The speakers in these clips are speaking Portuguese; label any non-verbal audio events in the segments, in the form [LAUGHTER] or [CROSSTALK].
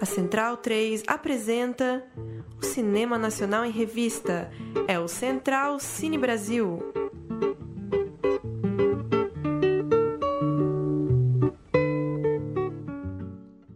A Central 3 apresenta o Cinema Nacional em Revista. É o Central Cine Brasil.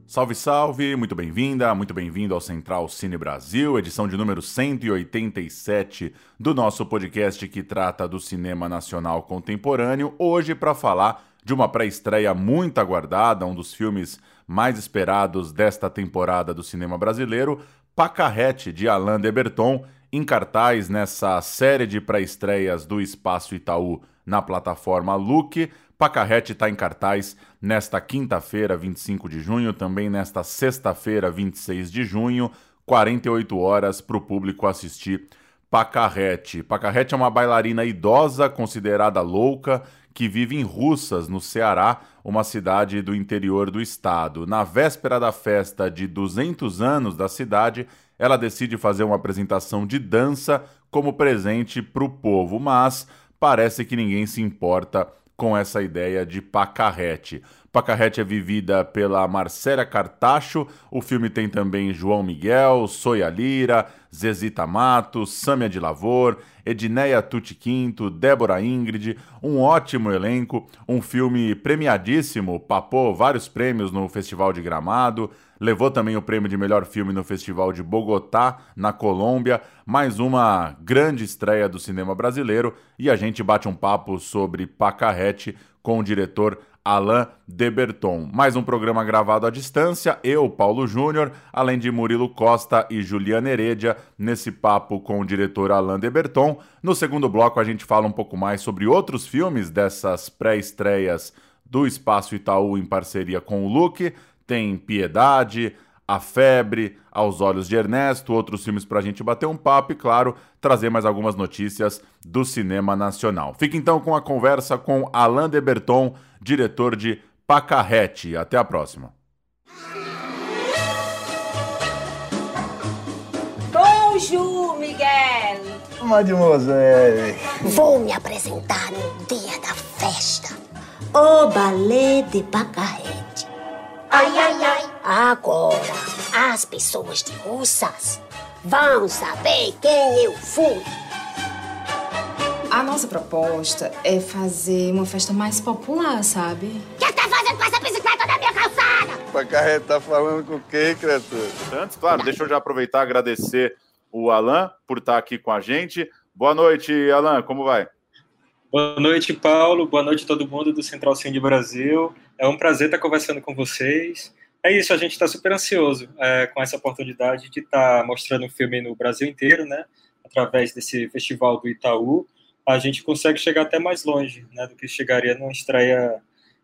Salve, salve! Muito bem-vinda, muito bem-vindo ao Central Cine Brasil, edição de número 187 do nosso podcast que trata do cinema nacional contemporâneo. Hoje, para falar de uma pré-estreia muito aguardada, um dos filmes mais esperados desta temporada do cinema brasileiro, Pacarrete, de Alain de Berton, em cartaz nessa série de pré-estreias do Espaço Itaú na plataforma Look. Pacarrete está em cartaz nesta quinta-feira, 25 de junho, também nesta sexta-feira, 26 de junho, 48 horas para o público assistir Pacarrete. Pacarrete é uma bailarina idosa, considerada louca, que vive em Russas, no Ceará, uma cidade do interior do estado. Na véspera da festa de 200 anos da cidade, ela decide fazer uma apresentação de dança como presente para o povo, mas parece que ninguém se importa com essa ideia de pacarrete. Pacarrete é vivida pela Marcela Cartacho. O filme tem também João Miguel, Soia Lira, Zezita Matos, Sâmia de Lavor, Edneia Tuti Quinto, Débora Ingrid. Um ótimo elenco, um filme premiadíssimo, papou vários prêmios no Festival de Gramado, levou também o prêmio de melhor filme no Festival de Bogotá, na Colômbia. Mais uma grande estreia do cinema brasileiro e a gente bate um papo sobre Pacarrete com o diretor Alain Deberton. Mais um programa gravado à distância, eu, Paulo Júnior, além de Murilo Costa e Juliana Heredia, nesse papo com o diretor Alain Deberton. No segundo bloco, a gente fala um pouco mais sobre outros filmes dessas pré-estreias do Espaço Itaú em parceria com o Luke. Tem Piedade, a Febre, Aos Olhos de Ernesto, outros filmes para a gente bater um papo e, claro, trazer mais algumas notícias do cinema nacional. Fique então com a conversa com Alain de Berton, diretor de Pacarrete. Até a próxima. Bonjour, Miguel! Mademoiselle! Vou me apresentar no dia da festa. O balé de Pacarrete. Ai, ai, ai! Agora, as pessoas de Russas vão saber quem eu fui. A nossa proposta é fazer uma festa mais popular, sabe? O que tá fazendo com essa bicicleta na minha calçada? Pacarrete tá falando com quem, criatura? Antes, claro, deixa eu já aproveitar e agradecer o Alain por estar aqui com a gente. Boa noite, Alain, como vai? Boa noite, Paulo. Boa noite a todo mundo do Central Cine Brasil. É um prazer estar conversando com vocês. É isso, a gente está super ansioso é, com essa oportunidade de estar tá mostrando o filme no Brasil inteiro, né? Através desse festival do Itaú, a gente consegue chegar até mais longe, né? Do que chegaria numa estreia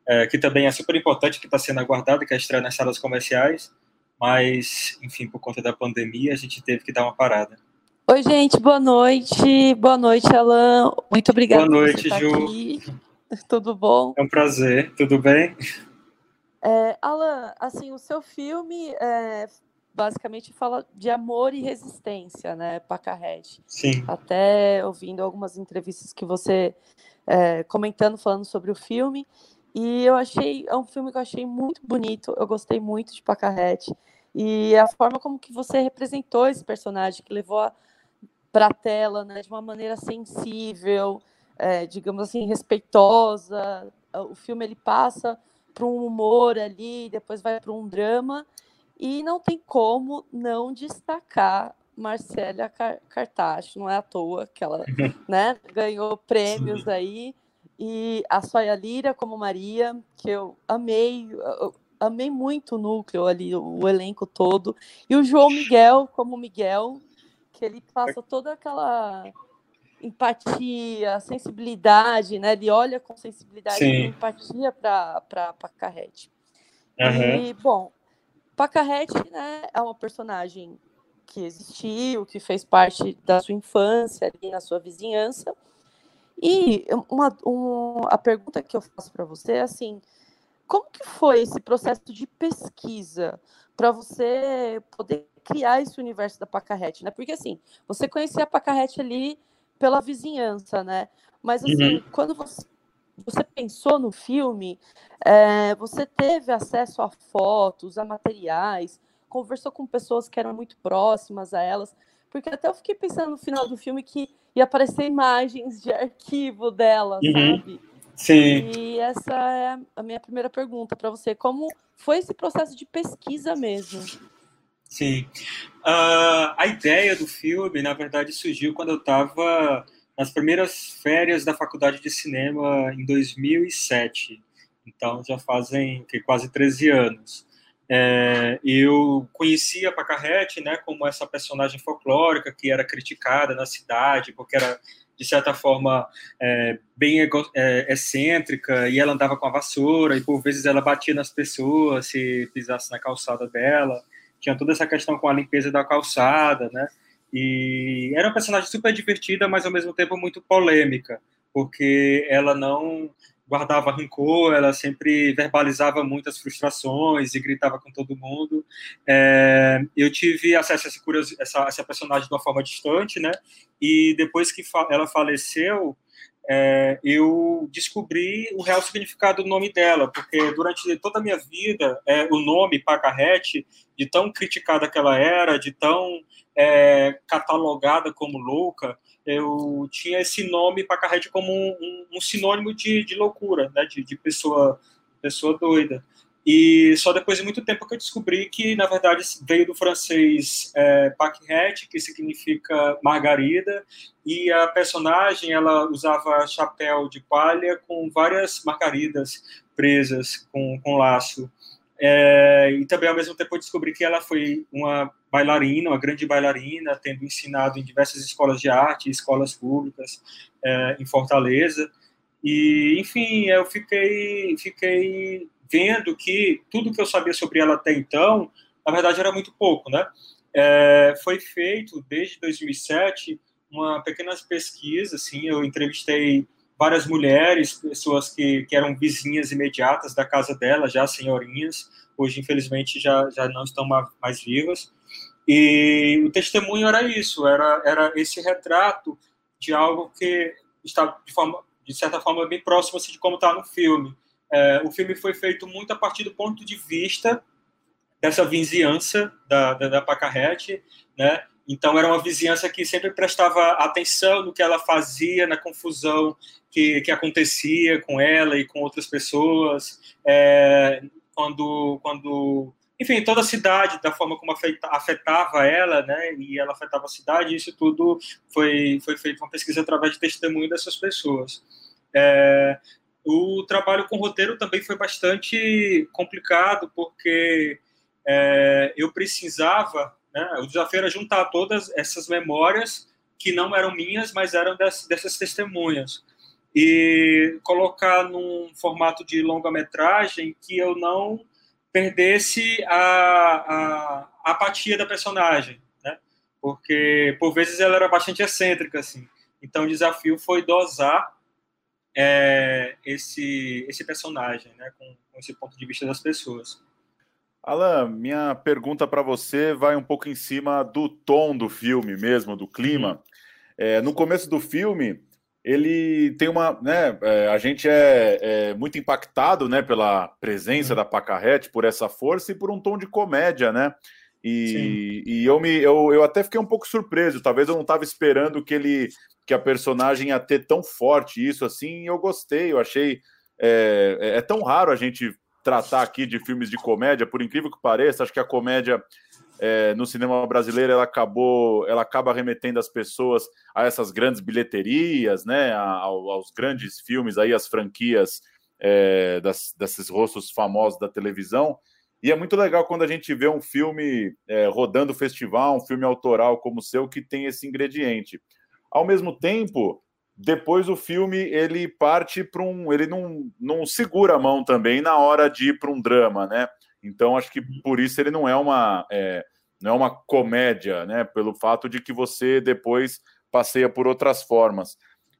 é, que também é super importante, que está sendo aguardada, que é a estreia nas salas comerciais. Mas, enfim, por conta da pandemia, a gente teve que dar uma parada. Oi, gente, boa noite. Boa noite, Alan. Muito obrigada boa noite, por Ju. Aqui. Tudo bom? É um prazer. Tudo bem? É, Alan, assim, o seu filme é, basicamente fala de amor e resistência, né, Pacarrete. Sim. Até ouvindo algumas entrevistas que você é, comentando, falando sobre o filme. E eu achei, é um filme que eu achei muito bonito, eu gostei muito de Pacarrete. E a forma como que você representou esse personagem, que levou para a tela, né, de uma maneira sensível, é, digamos assim, respeitosa. O filme ele passa para um humor ali, depois vai para um drama, e não tem como não destacar Marcela Cartacho, não é à toa que ela [LAUGHS] né, ganhou prêmios Sim. aí, e a Soia Lira como Maria, que eu amei, eu amei muito o núcleo ali, o elenco todo, e o João Miguel como Miguel, que ele passa toda aquela empatia, sensibilidade, né? Ele olha com sensibilidade e empatia para Pacarrete. Uhum. E, bom, Pacarrete né, é uma personagem que existiu, que fez parte da sua infância ali na sua vizinhança. E uma, um, a pergunta que eu faço para você é assim, como que foi esse processo de pesquisa para você poder criar esse universo da Pacarrete, né? Porque assim, você conhecia a Pacarrete ali pela vizinhança, né? Mas assim, uhum. quando você, você pensou no filme, é, você teve acesso a fotos, a materiais. conversou com pessoas que eram muito próximas a elas? Porque até eu fiquei pensando no final do filme que ia aparecer imagens de arquivo dela, uhum. sabe? Sim. E essa é a minha primeira pergunta para você. Como foi esse processo de pesquisa mesmo? Sim. Uh, a ideia do filme, na verdade, surgiu quando eu estava nas primeiras férias da faculdade de cinema em 2007. Então já fazem quase 13 anos. É, eu conhecia a Pacarrete né, como essa personagem folclórica que era criticada na cidade, porque era, de certa forma, é, bem é, excêntrica, e ela andava com a vassoura, e por vezes ela batia nas pessoas se pisasse na calçada dela. Tinha toda essa questão com a limpeza da calçada, né? E era uma personagem super divertida, mas ao mesmo tempo muito polêmica, porque ela não guardava rancor, ela sempre verbalizava muitas frustrações e gritava com todo mundo. É, eu tive acesso a essa, essa, essa, personagem de uma forma distante, né? E depois que fa ela faleceu, é, eu descobri o real significado do nome dela, porque durante toda a minha vida, é, o nome Pacarrete, de tão criticada que ela era, de tão é, catalogada como louca, eu tinha esse nome para carrete como um, um, um, sinônimo de, de loucura, né, de, de, pessoa pessoa doida. E só depois de muito tempo que eu descobri que, na verdade, veio do francês é, paquerete, que significa margarida, e a personagem ela usava chapéu de palha com várias margaridas presas com, com laço. É, e também, ao mesmo tempo, eu descobri que ela foi uma bailarina, uma grande bailarina, tendo ensinado em diversas escolas de arte, escolas públicas é, em Fortaleza. E, enfim, eu fiquei, fiquei vendo que tudo que eu sabia sobre ela até então, na verdade, era muito pouco, né? É, foi feito, desde 2007, uma pequena pesquisa, assim, eu entrevistei várias mulheres, pessoas que, que eram vizinhas imediatas da casa dela, já senhorinhas, hoje infelizmente já, já não estão mais vivas. E o testemunho era isso, era, era esse retrato de algo que está de, forma, de certa forma bem próximo assim, de como está no filme. É, o filme foi feito muito a partir do ponto de vista dessa vizinhança da, da, da Pacarrete, né? Então, era uma vizinhança que sempre prestava atenção no que ela fazia, na confusão que, que acontecia com ela e com outras pessoas. É, quando, quando, enfim, toda a cidade, da forma como afetava ela, né, e ela afetava a cidade, isso tudo foi, foi feito uma pesquisa através de testemunho dessas pessoas. É, o trabalho com roteiro também foi bastante complicado, porque é, eu precisava né? O desafio era juntar todas essas memórias que não eram minhas, mas eram dessas, dessas testemunhas e colocar num formato de longa-metragem que eu não perdesse a, a, a, apatia da personagem, né? Porque por vezes ela era bastante excêntrica assim. Então o desafio foi dosar é, esse esse personagem, né? Com, com esse ponto de vista das pessoas. Alan, minha pergunta para você vai um pouco em cima do tom do filme mesmo, do clima. Uhum. É, no começo do filme, ele tem uma. Né, é, a gente é, é, muito impactado né, pela presença uhum. da Pacarrete, por essa força e por um tom de comédia, né? E, e eu, me, eu, eu até fiquei um pouco surpreso. Talvez eu não estava esperando que ele que a personagem ia ter tão forte isso assim. Eu gostei, eu achei. É, é, é tão raro a gente tratar aqui de filmes de comédia, por incrível que pareça, acho que a comédia é, no cinema brasileiro ela acabou, ela acaba remetendo as pessoas a essas grandes bilheterias, né, a, aos grandes filmes aí, as franquias é, das, desses rostos famosos da televisão. E é muito legal quando a gente vê um filme é, rodando festival, um filme autoral como o seu, que tem esse ingrediente. Ao mesmo tempo, depois o filme ele parte para um. Ele não, não segura a mão também na hora de ir para um drama, né? Então acho que por isso ele não é uma. É, não é uma comédia, né? Pelo fato de que você depois passeia por outras formas.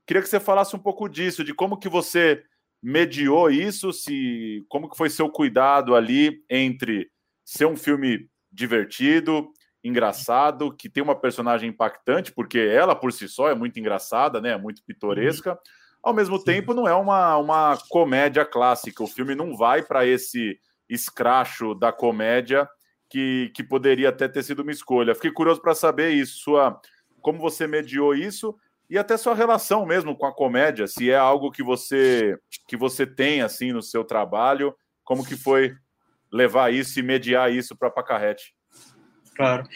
Queria que você falasse um pouco disso, de como que você mediou isso, se como que foi seu cuidado ali entre ser um filme divertido, engraçado, que tem uma personagem impactante, porque ela por si só é muito engraçada, né? Muito pitoresca. Ao mesmo Sim. tempo, não é uma, uma comédia clássica. O filme não vai para esse escracho da comédia que, que poderia até ter sido uma escolha. Fiquei curioso para saber isso, sua, como você mediou isso e até sua relação mesmo com a comédia, se é algo que você que você tem assim no seu trabalho, como que foi levar isso e mediar isso para Pacarrete? Claro.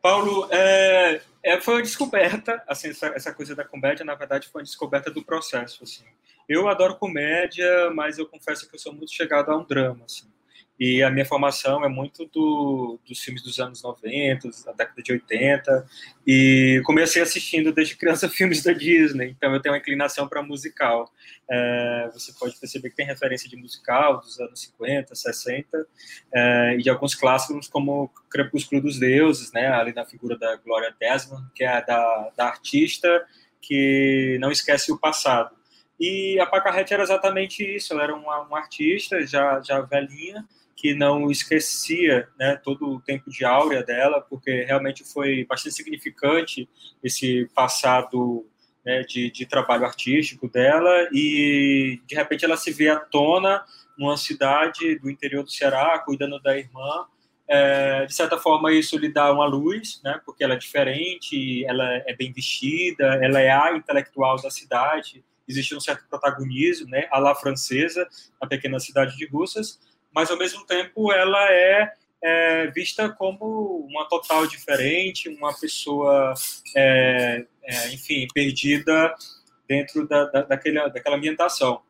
Paulo, é, é, foi uma descoberta, assim, essa, essa, coisa da comédia, na verdade, foi uma descoberta do processo, assim. Eu adoro comédia, mas eu confesso que eu sou muito chegado a um drama, assim. E a minha formação é muito do, dos filmes dos anos 90, da década de 80. E comecei assistindo desde criança [LAUGHS] filmes da Disney, então eu tenho uma inclinação para musical. É, você pode perceber que tem referência de musical dos anos 50, 60, é, e de alguns clássicos como Crepúsculo dos Deuses, né, ali na figura da Gloria Desmond, que é da, da artista que não esquece o passado. E a Pacarrete era exatamente isso, ela era uma, uma artista já, já velhinha, que não esquecia né, todo o tempo de áurea dela, porque realmente foi bastante significante esse passado né, de, de, trabalho artístico dela, e de repente ela se vê à tona numa cidade do interior do Ceará, cuidando da irmã. É, de certa forma, isso lhe dá uma luz, né, porque ela é diferente, ela é bem vestida, ela é a intelectual da cidade, existe um certo protagonismo, né, à la francesa, na pequena cidade de Russas, mas ao mesmo tempo ela é, é vista como uma total diferente, uma pessoa, é, é, enfim, perdida dentro da, da, daquela, daquela ambientação.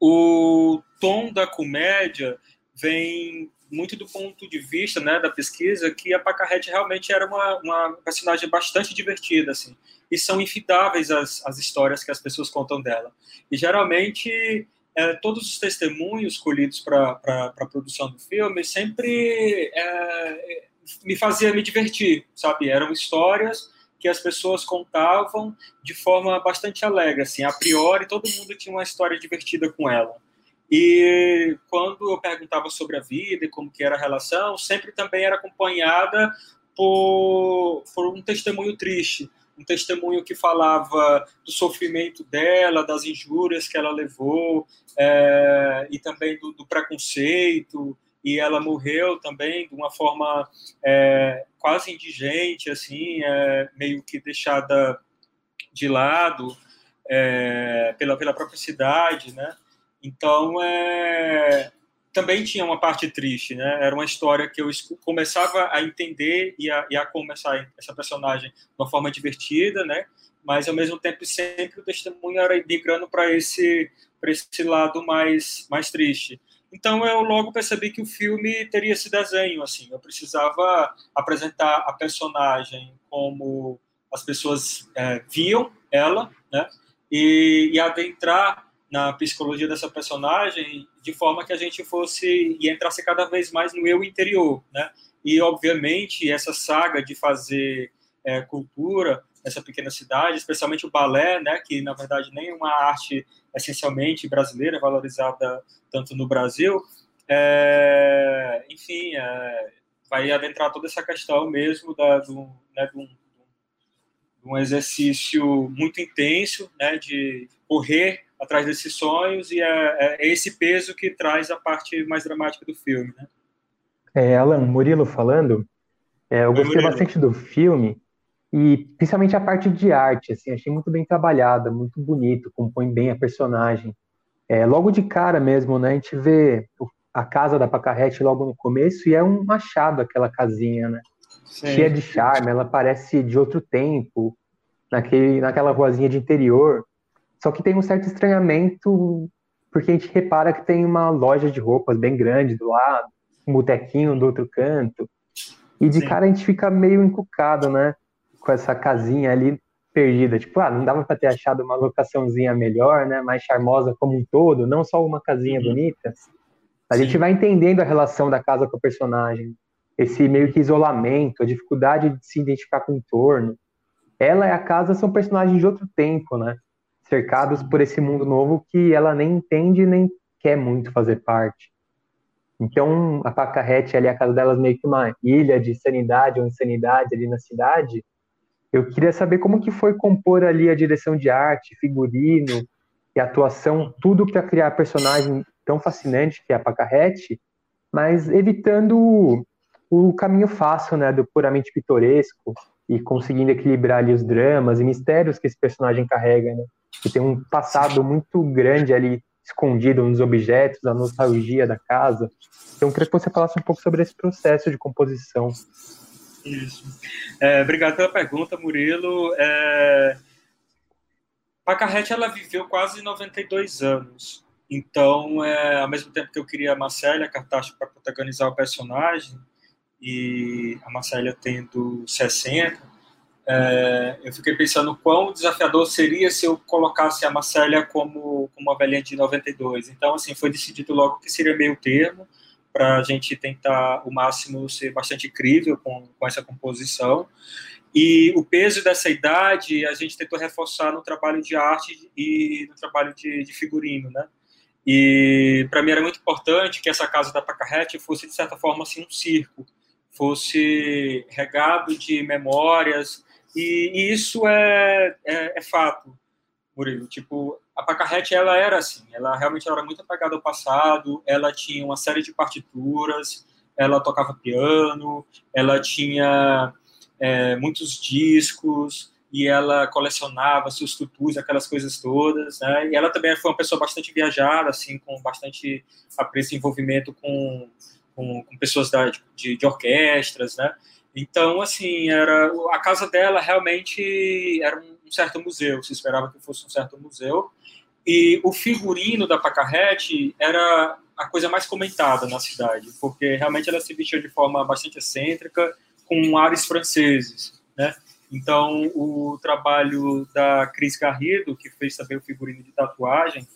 O tom da comédia vem muito do ponto de vista né, da pesquisa que a Pacarrete realmente era uma, uma personagem bastante divertida, assim, e são infidáveis as, as histórias que as pessoas contam dela. E geralmente é, todos os testemunhos colhidos para a produção do filme sempre é, me fazia me divertir, sabe? Eram histórias que as pessoas contavam de forma bastante alegre, assim, a priori todo mundo tinha uma história divertida com ela. E quando eu perguntava sobre a vida e como que era a relação, sempre também era acompanhada por, por um testemunho triste, um testemunho que falava do sofrimento dela, das injúrias que ela levou, é, e também do, do, preconceito, e ela morreu também de uma forma é, quase indigente, assim, é, meio que deixada de lado é, pela, pela própria cidade, né? Então, é, também tinha uma parte triste, né? Era uma história que eu começava a entender e a, e a começar essa personagem de uma forma divertida, né? Mas ao mesmo tempo sempre o testemunho era migrando para esse para esse lado mais mais triste. Então eu logo percebi que o filme teria esse desenho assim. Eu precisava apresentar a personagem como as pessoas é, viam ela, né? E, e adentrar na psicologia dessa personagem de forma que a gente fosse e entrasse cada vez mais no eu interior, né? E obviamente essa saga de fazer é, cultura nessa pequena cidade, especialmente o balé, né? Que na verdade nem uma arte essencialmente brasileira valorizada tanto no Brasil, é, enfim, é, vai adentrar toda essa questão mesmo da, do, né, um, um exercício muito intenso, né? De correr atrás desses sonhos e é, é, esse peso que traz a parte mais dramática do filme, né? É, Alan, Murilo falando, é, eu gostei bastante do filme e principalmente a parte de arte, assim, achei muito bem trabalhada, muito bonito, compõe bem a personagem. É, logo de cara mesmo, né, a gente vê a casa da Pacarrete logo no começo e é um machado aquela casinha, né? Sim. Cheia de charme, ela parece de outro tempo, naquele, naquela ruazinha de interior. Só que tem um certo estranhamento, porque a gente repara que tem uma loja de roupas bem grande do lado, um botequinho do outro canto. E de Sim. cara a gente fica meio encucado, né? Com essa casinha ali perdida. Tipo, ah, não dava para ter achado uma locaçãozinha melhor, né? Mais charmosa como um todo, não só uma casinha uhum. bonita. A Sim. gente vai entendendo a relação da casa com o personagem. Esse meio que isolamento, a dificuldade de se identificar com o entorno. Ela e a casa são personagens de outro tempo, né? Cercados por esse mundo novo que ela nem entende nem quer muito fazer parte. Então, a Pacarrete ali, a casa delas meio que uma ilha de sanidade ou insanidade ali na cidade. Eu queria saber como que foi compor ali a direção de arte, figurino e atuação, tudo para criar a personagem tão fascinante que é a Pacarrete, mas evitando o caminho fácil, né, do puramente pitoresco e conseguindo equilibrar ali os dramas e mistérios que esse personagem carrega, né? Que tem um passado muito grande ali escondido nos objetos, a nostalgia da casa. Então, eu queria que você falasse um pouco sobre esse processo de composição. Isso. É, obrigado pela pergunta, Murilo. É... Pacarrete, ela viveu quase 92 anos. Então, é, ao mesmo tempo que eu queria a Marcélia Cartacho para protagonizar o personagem, e a Marcélia tendo 60, é, eu fiquei pensando quão desafiador seria se eu colocasse a Marcélia como, como uma velhinha de 92. Então, assim, foi decidido logo que seria meio termo, para a gente tentar o máximo ser bastante crível com, com essa composição. E o peso dessa idade a gente tentou reforçar no trabalho de arte e no trabalho de, de figurino, né? E para mim era muito importante que essa casa da Pacarrete fosse, de certa forma, assim, um circo, fosse regado de memórias, e, e isso é, é, é, fato, Murilo. Tipo, a Pacarrete, ela era assim, ela realmente era muito apegada ao passado, ela tinha uma série de partituras, ela tocava piano, ela tinha é, muitos discos, e ela colecionava seus tutus, aquelas coisas todas, né? E ela também foi uma pessoa bastante viajada, assim, com bastante apreço e envolvimento com, com, com pessoas da, de, de, orquestras, né? Então, assim, era a casa dela realmente era um certo museu, se esperava que fosse um certo museu. E o figurino da Pacarrete era a coisa mais comentada na cidade, porque realmente ela se vestia de forma bastante excêntrica, com ares franceses, né? Então, o trabalho da Cris Garrido, que fez também o figurino de tatuagem,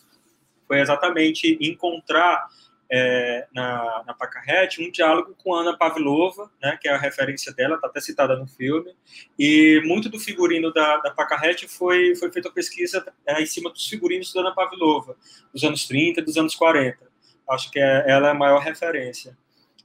foi exatamente encontrar é, na, na Pacarrete um diálogo com Ana Pavlova, né, que é a referência dela, está até citada no filme, e muito do figurino da, da Pacarrete foi, foi feita pesquisa é, em cima dos figurinos da Ana Pavlova, dos anos 30 e dos anos 40. Acho que é, ela é a maior referência.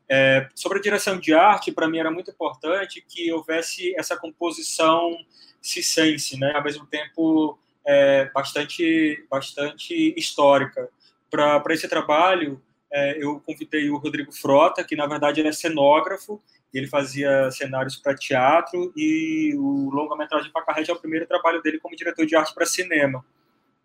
É, sobre a direção de arte, para mim era muito importante que houvesse essa composição cisense, né, ao mesmo tempo é, bastante, bastante histórica. Para esse trabalho, é, eu convidei o Rodrigo Frota, que na verdade ele é cenógrafo, ele fazia cenários para teatro, e o longa-metragem Pacarrete é o primeiro trabalho dele como diretor de arte para cinema.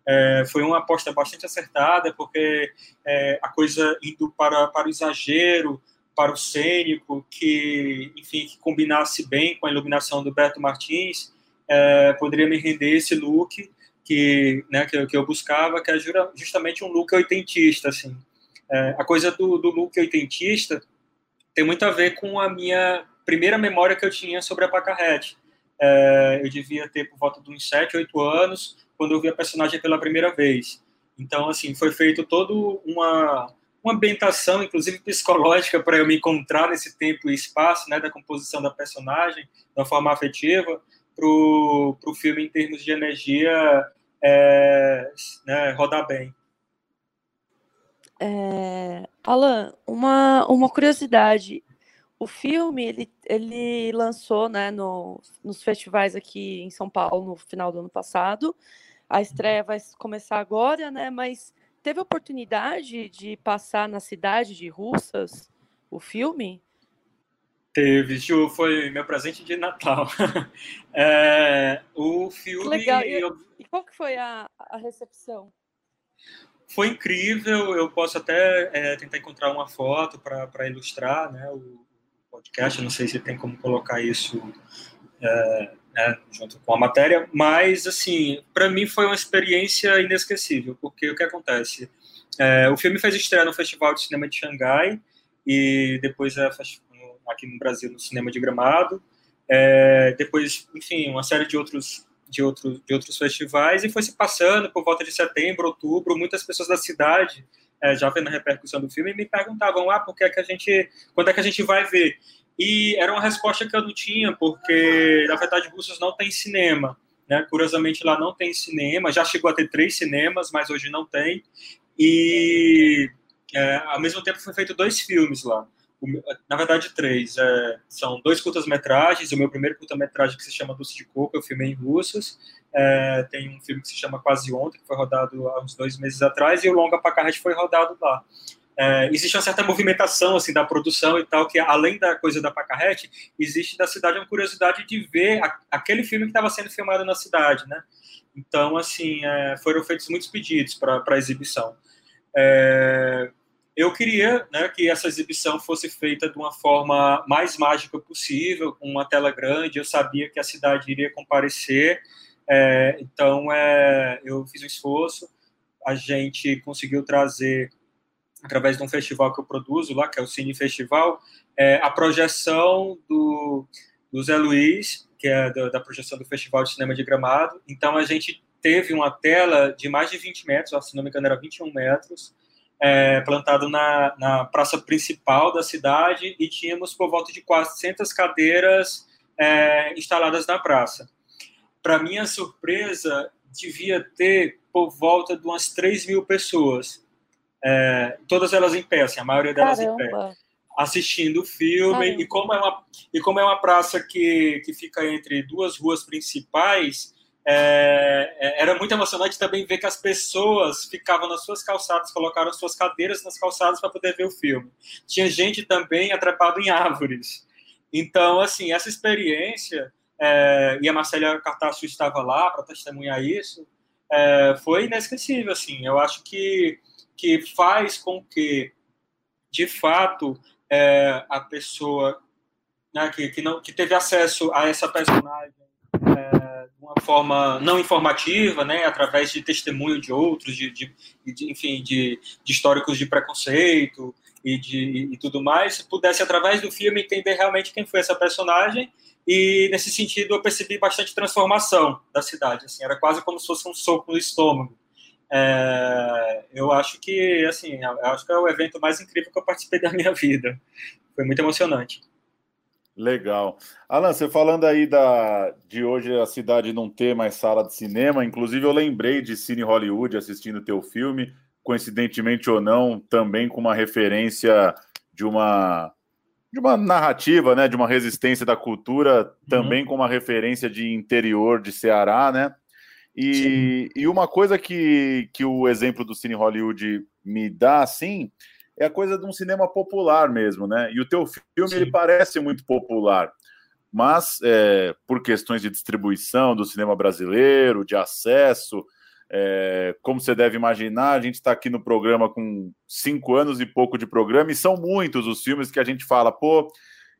É, foi uma aposta bastante acertada, porque é, a coisa indo para, para o exagero, para o cênico, que, enfim, que combinasse bem com a iluminação do Beto Martins, é, poderia me render esse look que, né, que, que, eu buscava, que é justamente um look oitentista, assim. É, a coisa do, do look oitentista tem muito a ver com a minha primeira memória que eu tinha sobre a Pacarrete. É, eu devia ter por volta de uns 7, 8 anos, quando eu vi a personagem pela primeira vez. Então, assim, foi feito todo uma uma ambientação, inclusive psicológica, para eu me encontrar nesse tempo e espaço, né, da composição da personagem, da forma afetiva, para o filme em termos de energia é, né, rodar bem. É, Alan, uma, uma curiosidade. O filme, ele, ele lançou né, no, nos festivais aqui em São Paulo no final do ano passado. A estreia vai começar agora, né? Mas teve oportunidade de passar na cidade de Russas o filme? Teve, Ju, foi meu presente de Natal. [LAUGHS] é, o filme. legal. E, eu... e, qual que foi a, a recepção? Foi incrível. Eu posso até é, tentar encontrar uma foto para ilustrar né, o podcast. Eu não sei se tem como colocar isso é, né, junto com a matéria, mas assim, para mim foi uma experiência inesquecível, porque o que acontece? É, o filme fez estreia no Festival de Cinema de Xangai e depois é, aqui no Brasil no Cinema de Gramado, é, depois, enfim, uma série de outros de outros de outros festivais e foi se passando por volta de setembro, outubro, muitas pessoas da cidade é, já vendo a repercussão do filme me perguntavam ah, por que, é que a gente, quando é que a gente vai ver? E era uma resposta que eu não tinha, porque na verdade Russas não tem cinema. Né? Curiosamente lá não tem cinema, já chegou a ter três cinemas, mas hoje não tem. E é, ao mesmo tempo foi feito dois filmes lá. Na verdade, três. É, são dois curtas-metragens. O meu primeiro curta-metragem, que se chama Doce de Coco, eu filmei em Russas. É, tem um filme que se chama Quase Ontem, que foi rodado há uns dois meses atrás, e o Longa Pacarrete foi rodado lá. é, existe uma certa movimentação assim da produção e tal, que além da coisa da Pacarrete, existe da cidade uma curiosidade de ver a, aquele filme que estava sendo filmado na cidade, né? Então, assim, é, foram feitos muitos pedidos para exibição. É, eu queria né, que essa exibição fosse feita de uma forma mais mágica possível, com uma tela grande. Eu sabia que a cidade iria comparecer, é, então é, eu fiz um esforço. A gente conseguiu trazer, através de um festival que eu produzo lá, que é o Cine Festival, é, a projeção do, do Zé Luiz, que é da, da projeção do Festival de Cinema de Gramado. Então a gente teve uma tela de mais de 20 metros, se não me engano era 21 metros, é, plantado na, na praça principal da cidade e tínhamos por volta de 400 cadeiras é, instaladas na praça. Para minha surpresa, devia ter por volta de umas 3 mil pessoas, é, todas elas em pé, assim, a maioria delas Caramba. em pé, assistindo o filme. E como, é uma, e como é uma praça que, que fica entre duas ruas principais, é, é, era muito emocionante também ver que as pessoas ficavam nas suas calçadas, colocaram suas cadeiras nas calçadas para poder ver o filme. Tinha gente também atrapada em árvores. Então, assim, essa experiência, é, e a Marcela Cartacho estava lá para testemunhar isso, é, foi inesquecível, assim. Eu acho que, que faz com que, de fato, é, a pessoa né, que, que, não, que teve acesso a essa personagem é, de uma forma não informativa, né, através de testemunho de outros, de, de, de enfim, de, de, históricos de preconceito e de e tudo mais, pudesse através do filme entender realmente quem foi essa personagem e nesse sentido eu percebi bastante transformação da cidade, assim, era quase como se fosse um soco no estômago. É, eu acho que assim, acho que é o evento mais incrível que eu participei da minha [LAUGHS] vida. Foi muito emocionante. Legal. Alan, você falando aí da, de hoje a cidade não ter mais sala de cinema, inclusive eu lembrei de Cine Hollywood assistindo teu filme, coincidentemente ou não, também com uma referência de uma de uma narrativa, né, de uma resistência da cultura, uhum. também com uma referência de interior de Ceará, né? E, e uma coisa que, que o exemplo do Cine Hollywood me dá, assim, é a coisa de um cinema popular mesmo, né? E o teu filme ele parece muito popular, mas é, por questões de distribuição do cinema brasileiro, de acesso, é, como você deve imaginar, a gente está aqui no programa com cinco anos e pouco de programa, e são muitos os filmes que a gente fala, pô,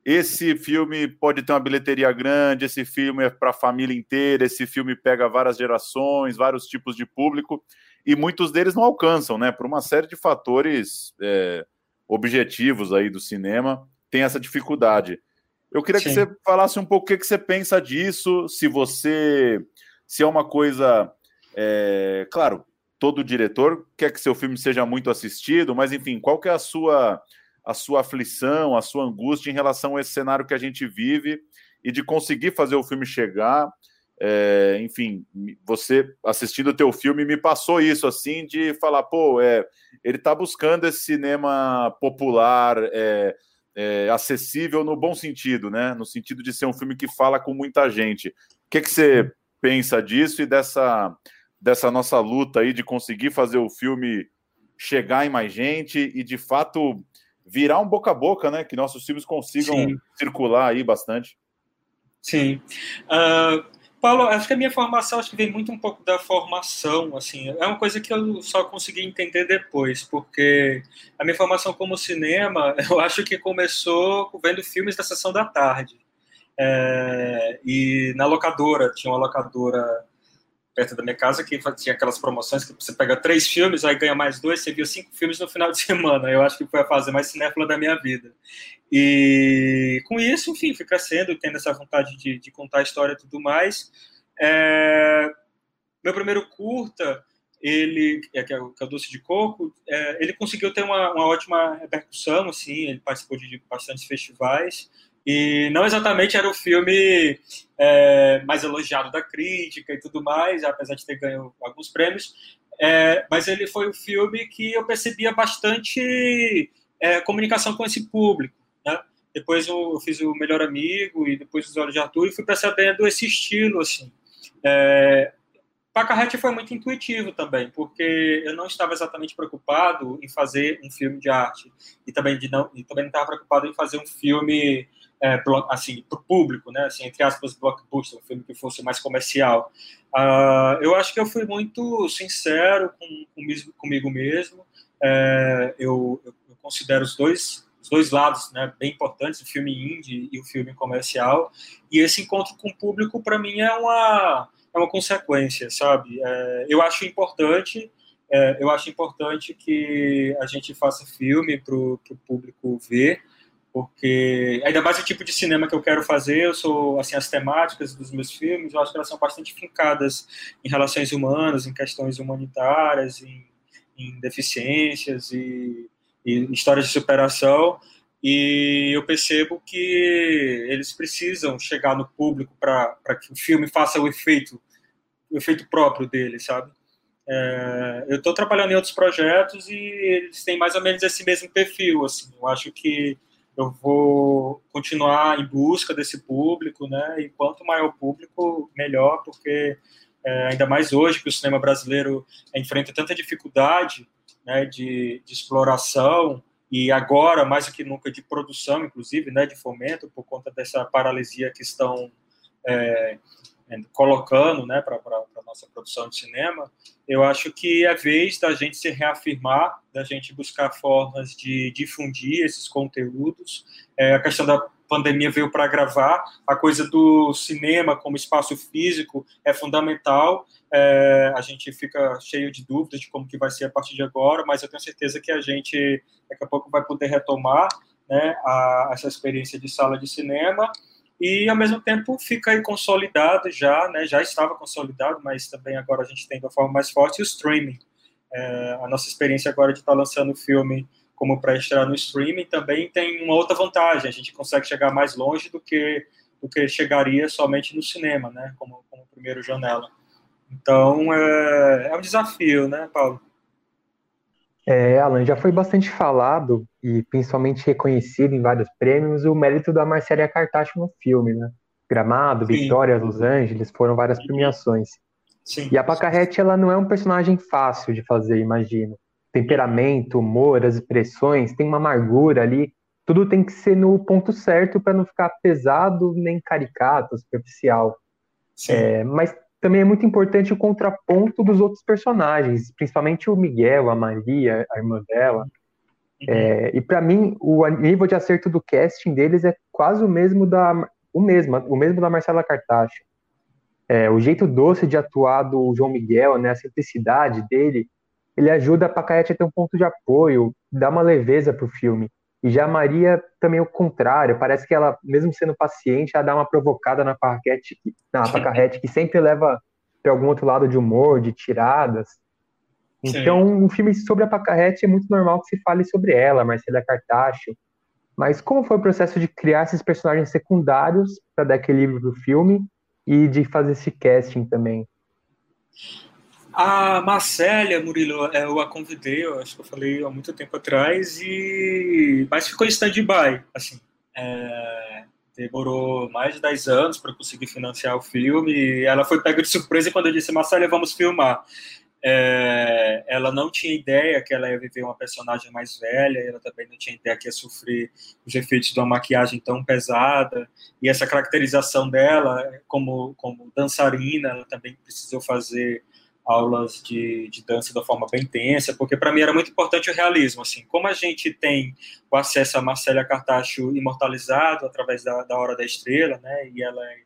esse filme pode ter uma bilheteria grande, esse filme é para a família inteira, esse filme pega várias gerações, vários tipos de público e muitos deles não alcançam, né? Por uma série de fatores é, objetivos aí do cinema, tem essa dificuldade. Eu queria Sim. que você falasse um pouco o que, que você pensa disso, se você. Se é uma coisa. É, claro, todo diretor quer que seu filme seja muito assistido, mas enfim, qual que é a sua a sua aflição, a sua angústia em relação a esse cenário que a gente vive e de conseguir fazer o filme chegar é, enfim, você assistindo o teu filme me passou isso assim de falar, pô, é, ele está buscando esse cinema popular, é, é, acessível no bom sentido, né? No sentido de ser um filme que fala com muita gente. O que, que você pensa disso e dessa, dessa nossa luta aí de conseguir fazer o filme chegar em mais gente e de fato virar um boca a boca, né? Que nossos filmes consigam Sim. circular aí bastante. Sim. Uh Paulo, acho que a minha formação acho que vem muito um pouco da formação, assim, é uma coisa que eu só consegui entender depois, porque a minha formação como cinema, [LAUGHS] eu acho que começou vendo filmes da sessão da tarde. É, e na locadora, tinha uma locadora perto da minha casa que tinha aquelas promoções que você pega três filmes, aí ganha mais dois, você viu cinco filmes no final de [LAUGHS] semana. Eu acho que foi a fase mais cinéfila da minha vida. E com isso, enfim, fui crescendo, tendo essa vontade de, de contar a história e tudo mais. É, meu primeiro curta, ele é, que é o, que é o Doce de Coco, é, ele conseguiu ter uma, uma, ótima repercussão, assim, ele participou de bastantes festivais, e não exatamente era o filme é, mais elogiado da crítica e tudo mais, apesar de ter ganho alguns prêmios, é, mas ele foi o filme que eu percebia bastante comunicação com esse público. Depois eu fiz o Melhor Amigo e depois os Olhos de Arthur e fui percebendo esse estilo, assim. É, Pacarrete foi muito intuitivo também, porque eu não estava exatamente preocupado em fazer um filme de arte e também de não e também não estava preocupado em fazer um filme é, assim para o público, né? Assim entre aspas blockbuster, um filme que fosse mais comercial. Uh, eu acho que eu fui muito sincero com, comigo, comigo mesmo. É, eu, eu, considero os dois dois lados, né, bem importantes, o filme indie e o filme comercial. E esse encontro com o público para mim é uma é uma consequência, sabe? É, eu acho importante, é, eu acho importante que a gente faça filme para o público ver, porque ainda mais o tipo de cinema que eu quero fazer, eu sou assim as temáticas dos meus filmes, eu acho que elas são bastante fincadas em relações humanas, em questões humanitárias, em, em deficiências e, histórias de superação. E eu percebo que eles precisam chegar no público para que o filme faça o efeito o efeito próprio dele, sabe? É, eu estou trabalhando em outros projetos e eles têm mais ou menos esse mesmo perfil. Assim, eu acho que eu vou continuar em busca desse público, né? E quanto maior o público, melhor, porque é, ainda mais hoje que o cinema brasileiro enfrenta tanta dificuldade, né? De, de exploração e agora mais do que nunca de produção, inclusive, né? De fomento por conta dessa paralisia que estão é, colocando né, para a nossa produção de cinema, eu acho que é vez da gente se reafirmar, da gente buscar formas de difundir esses conteúdos. É, a questão da pandemia veio para agravar, a coisa do cinema como espaço físico é fundamental. É, a gente fica cheio de dúvidas de como que vai ser a partir de agora, mas eu tenho certeza que a gente daqui a pouco vai poder retomar né, a, essa experiência de sala de cinema e ao mesmo tempo fica aí consolidado já, né, já estava consolidado, mas também agora a gente tem de uma forma mais forte o streaming. É, a nossa experiência agora de estar tá lançando o filme como para estrear no streaming também tem uma outra vantagem, a gente consegue chegar mais longe do que do que chegaria somente no cinema, né, como, como primeiro janela. Então é, é um desafio, né, Paulo? É, Alan, já foi bastante falado e principalmente reconhecido em vários prêmios o mérito da Marcela Cartacho no filme, né? Gramado, Sim. Vitória, Los Angeles, foram várias premiações. Sim. E a Pacarrete, ela não é um personagem fácil de fazer, imagino. Temperamento, humor, as expressões, tem uma amargura ali. Tudo tem que ser no ponto certo para não ficar pesado nem caricato, superficial. É, mas também é muito importante o contraponto dos outros personagens, principalmente o Miguel, a Maria, a irmã dela. Uhum. É, e para mim, o nível de acerto do casting deles é quase o mesmo da o mesmo, o mesmo da Marcela Cartacho. É, o jeito doce de atuar do João Miguel, né, a simplicidade dele, ele ajuda a Pacaete a ter um ponto de apoio, dá uma leveza pro filme. E já a Maria também é o contrário, parece que ela, mesmo sendo paciente, ela dá uma provocada na Pacarrete, na Pacarrete que sempre leva para algum outro lado de humor, de tiradas. Então, Sim. um filme sobre a Pacarrete é muito normal que se fale sobre ela, Marcela Cartacho. Mas como foi o processo de criar esses personagens secundários para dar equilíbrio pro filme e de fazer esse casting também? A Marcélia Murilo, é, eu a convidei, eu acho que eu falei há muito tempo atrás, e mas ficou em stand-by, assim. É... Demorou mais de 10 anos para conseguir financiar o filme, e ela foi pega de surpresa quando eu disse, Marcélia, vamos filmar. É... ela não tinha ideia que ela ia viver uma personagem mais velha, ela também não tinha ideia que ia sofrer os efeitos de uma maquiagem tão pesada, e essa caracterização dela como, como dançarina, ela também precisou fazer aulas de, de dança da forma bem intensa, porque para mim era muito importante o realismo, assim, como a gente tem o acesso a Marcélia Cartacho imortalizado através da, da Hora da Estrela, né, e ela, é,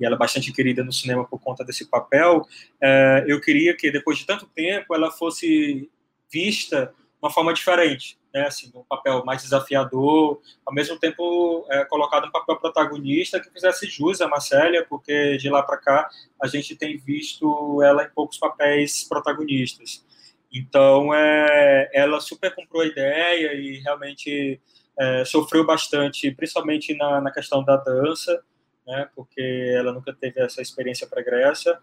e ela é bastante querida no cinema por conta desse papel, é, eu queria que depois de tanto tempo ela fosse vista uma forma diferente, né, assim, um papel mais desafiador, ao mesmo tempo é, colocado um papel protagonista que fizesse jus a Marcélia, porque de lá para cá a gente tem visto ela em poucos papéis protagonistas. Então, é, ela super comprou a ideia e realmente é, sofreu bastante, principalmente na, na questão da dança, né, porque ela nunca teve essa experiência pregressa.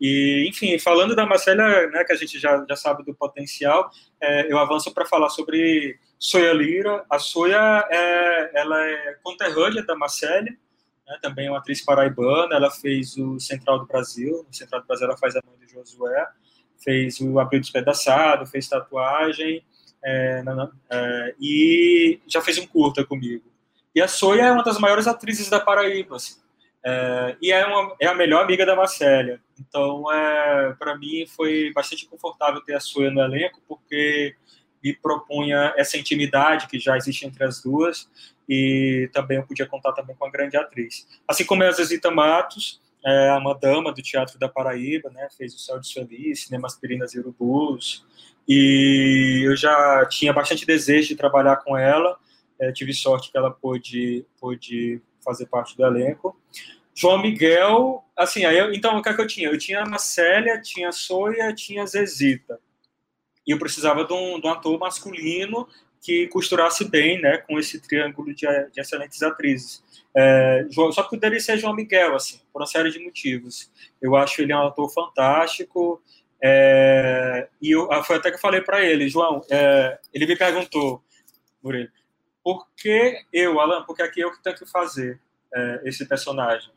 E, enfim, falando da Marcela, né, que a gente já, já sabe do potencial, é, eu avanço para falar sobre Soia Lira. A Soia, é, ela é conterrânea da Marcela, né, também é uma atriz paraibana, ela fez o Central do Brasil, no Central do Brasil ela faz a mãe do Josué, fez o Abril Despedaçado, fez tatuagem, é, é, e já fez um curta comigo. E a Soia é uma das maiores atrizes da Paraíba, assim, é, e é, uma, é a melhor amiga da Marcélia. Então, é, para mim, foi bastante confortável ter a Soia no elenco, porque me propunha essa intimidade que já existe entre as duas, e também eu podia contar também com a grande atriz. Assim como é a Zezita Matos, é uma dama do Teatro da Paraíba, né, fez o Céu de Feliz, Cinema Aspirinas e Urubus, e eu já tinha bastante desejo de trabalhar com ela, é, tive sorte que ela pôde, pôde fazer parte do elenco. João Miguel, assim, aí eu, então o que é que eu tinha? Eu tinha a Marcélia, tinha a Soia, tinha a Zezita. E eu precisava de um, de um ator masculino que costurasse bem né, com esse triângulo de, de excelentes atrizes. É, só que poderia ser João Miguel, assim, por uma série de motivos. Eu acho ele um ator fantástico, é, e eu, foi até que eu falei para ele, João, é, ele me perguntou, Murilo, por que eu, Alan, porque aqui eu que tenho que fazer é, esse personagem?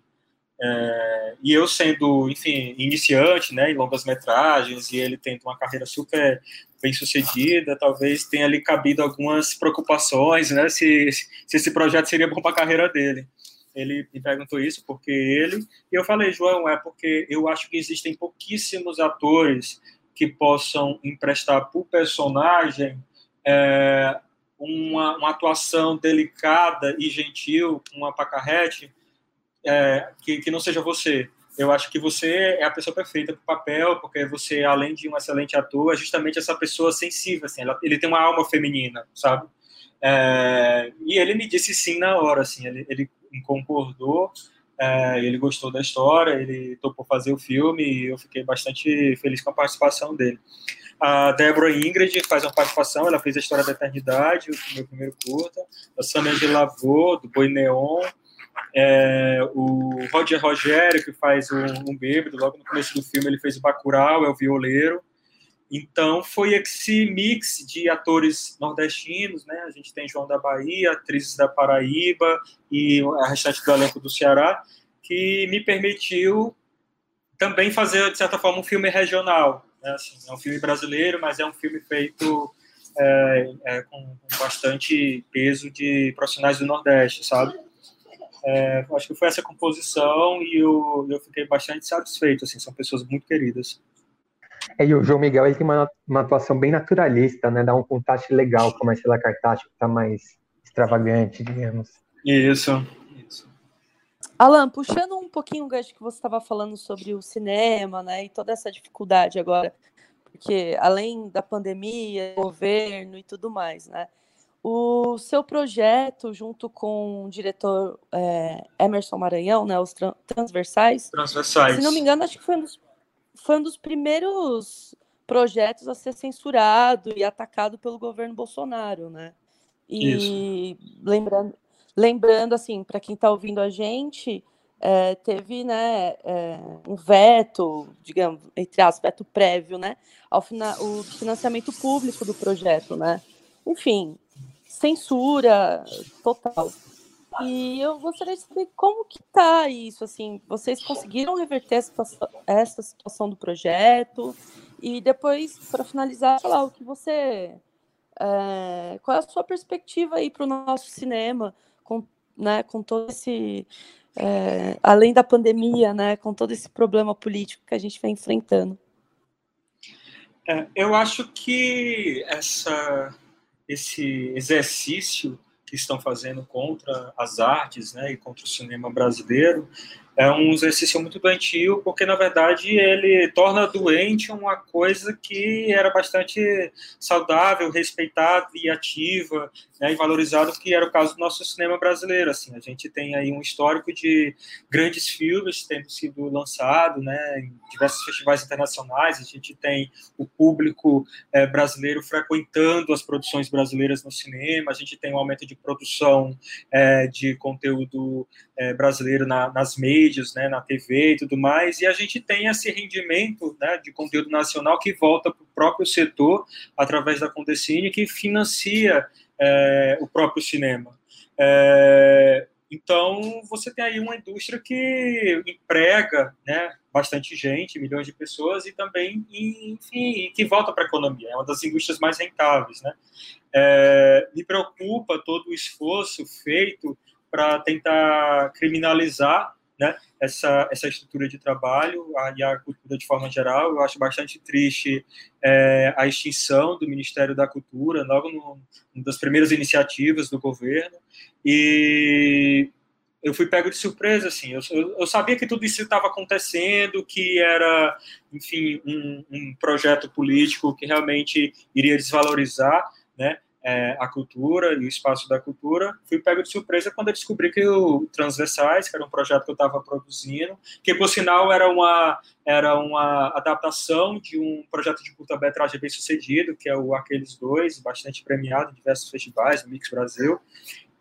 É, e eu sendo, enfim, iniciante, né, em longas metragens, e ele tendo uma carreira super bem sucedida, talvez tenha ali cabido algumas preocupações, né, se, se esse projeto seria bom para a carreira dele. Ele me perguntou isso porque ele, e eu falei, João, é porque eu acho que existem pouquíssimos atores que possam emprestar para o personagem é, uma, uma, atuação delicada e gentil, uma pacarrete, é, que, que não seja você. Eu acho que você é a pessoa perfeita para o papel, porque você, além de um excelente ator, é justamente essa pessoa sensível, assim, ela, ele tem uma alma feminina, sabe? É, e ele me disse sim na hora, assim, ele, ele concordou, é, ele gostou da história, ele topou fazer o filme e eu fiquei bastante feliz com a participação dele. A Deborah Ingrid faz uma participação, ela fez a História da Eternidade, o meu primeiro curta. A Samia de Lavô, do Boi Neon, é, o Roger Rogério, que faz um, um bêbado, logo no começo do filme ele fez o Bacurau, é o violeiro. Então foi esse mix de atores nordestinos, né? A gente tem João da Bahia, atrizes da Paraíba e a restante do elenco do Ceará, que me permitiu também fazer, de certa forma, um filme regional. Né? Assim, é um filme brasileiro, mas é um filme feito é, é, com, com, bastante peso de profissionais do Nordeste, sabe? É, acho que foi essa composição e eu, eu fiquei bastante satisfeito, assim, são pessoas muito queridas. É, e o João Miguel ele tem uma, uma atuação bem naturalista, né? Dá um contraste legal com a Marcela Cartacho, que tá mais extravagante, digamos. Isso, isso. Alan, puxando um pouquinho o gancho que você estava falando sobre o cinema, né? E toda essa dificuldade agora, porque além da pandemia, governo e tudo mais, né? O seu projeto, junto com o diretor é, Emerson Maranhão, né, os transversais, transversais, se não me engano, acho que foi um, dos, foi um dos primeiros projetos a ser censurado e atacado pelo governo Bolsonaro, né? E Isso. lembrando, lembrando assim, para quem está ouvindo a gente, é, teve né, é, um veto, digamos, entre aspas, veto prévio, né, ao fina o financiamento público do projeto, né? Enfim, censura total. E eu gostaria de saber como que tá isso, assim, vocês conseguiram reverter essa situação, do projeto? E depois, para finalizar, falar o que você... É, qual é a sua perspectiva aí para o nosso cinema, com, né, com todo esse... É, além da pandemia, né, com todo esse problema político que a gente vem enfrentando? É, eu acho que essa esse exercício que estão fazendo contra as artes né, e contra o cinema brasileiro é um exercício muito doentio, porque na verdade ele torna doente uma coisa que era bastante saudável, respeitada e ativa, né, e valorizada, que era o caso do nosso cinema brasileiro. Assim, a gente tem aí um histórico de grandes filmes tendo sido lançados, né, em diversos festivais internacionais. A gente tem o público é, brasileiro frequentando as produções brasileiras no cinema. A gente tem um aumento de produção é, de conteúdo é, brasileiro na, nas mídias, né, na TV e tudo mais, e a gente tem esse rendimento né, de conteúdo nacional que volta para o próprio setor através da Condecine, que financia é, o próprio cinema. É, então, você tem aí uma indústria que emprega né, bastante gente, milhões de pessoas, e também, enfim, que volta para a economia. É uma das indústrias mais rentáveis. Né? É, me preocupa todo o esforço feito para tentar criminalizar né, essa, essa estrutura de trabalho a, e a cultura de forma geral. Eu acho bastante triste é, a extinção do Ministério da Cultura, logo no, uma das primeiras iniciativas do governo. E eu fui pego de surpresa, assim. Eu, eu, eu sabia que tudo isso estava acontecendo, que era, enfim, um, um projeto político que realmente iria desvalorizar, né? É, a cultura e o espaço da cultura, fui pego de surpresa quando eu descobri que o Transversais, que era um projeto que eu estava produzindo, que por sinal era uma era uma adaptação de um projeto de curta-metragem bem sucedido, que é o Aqueles Dois, bastante premiado em diversos festivais, Mix Brasil,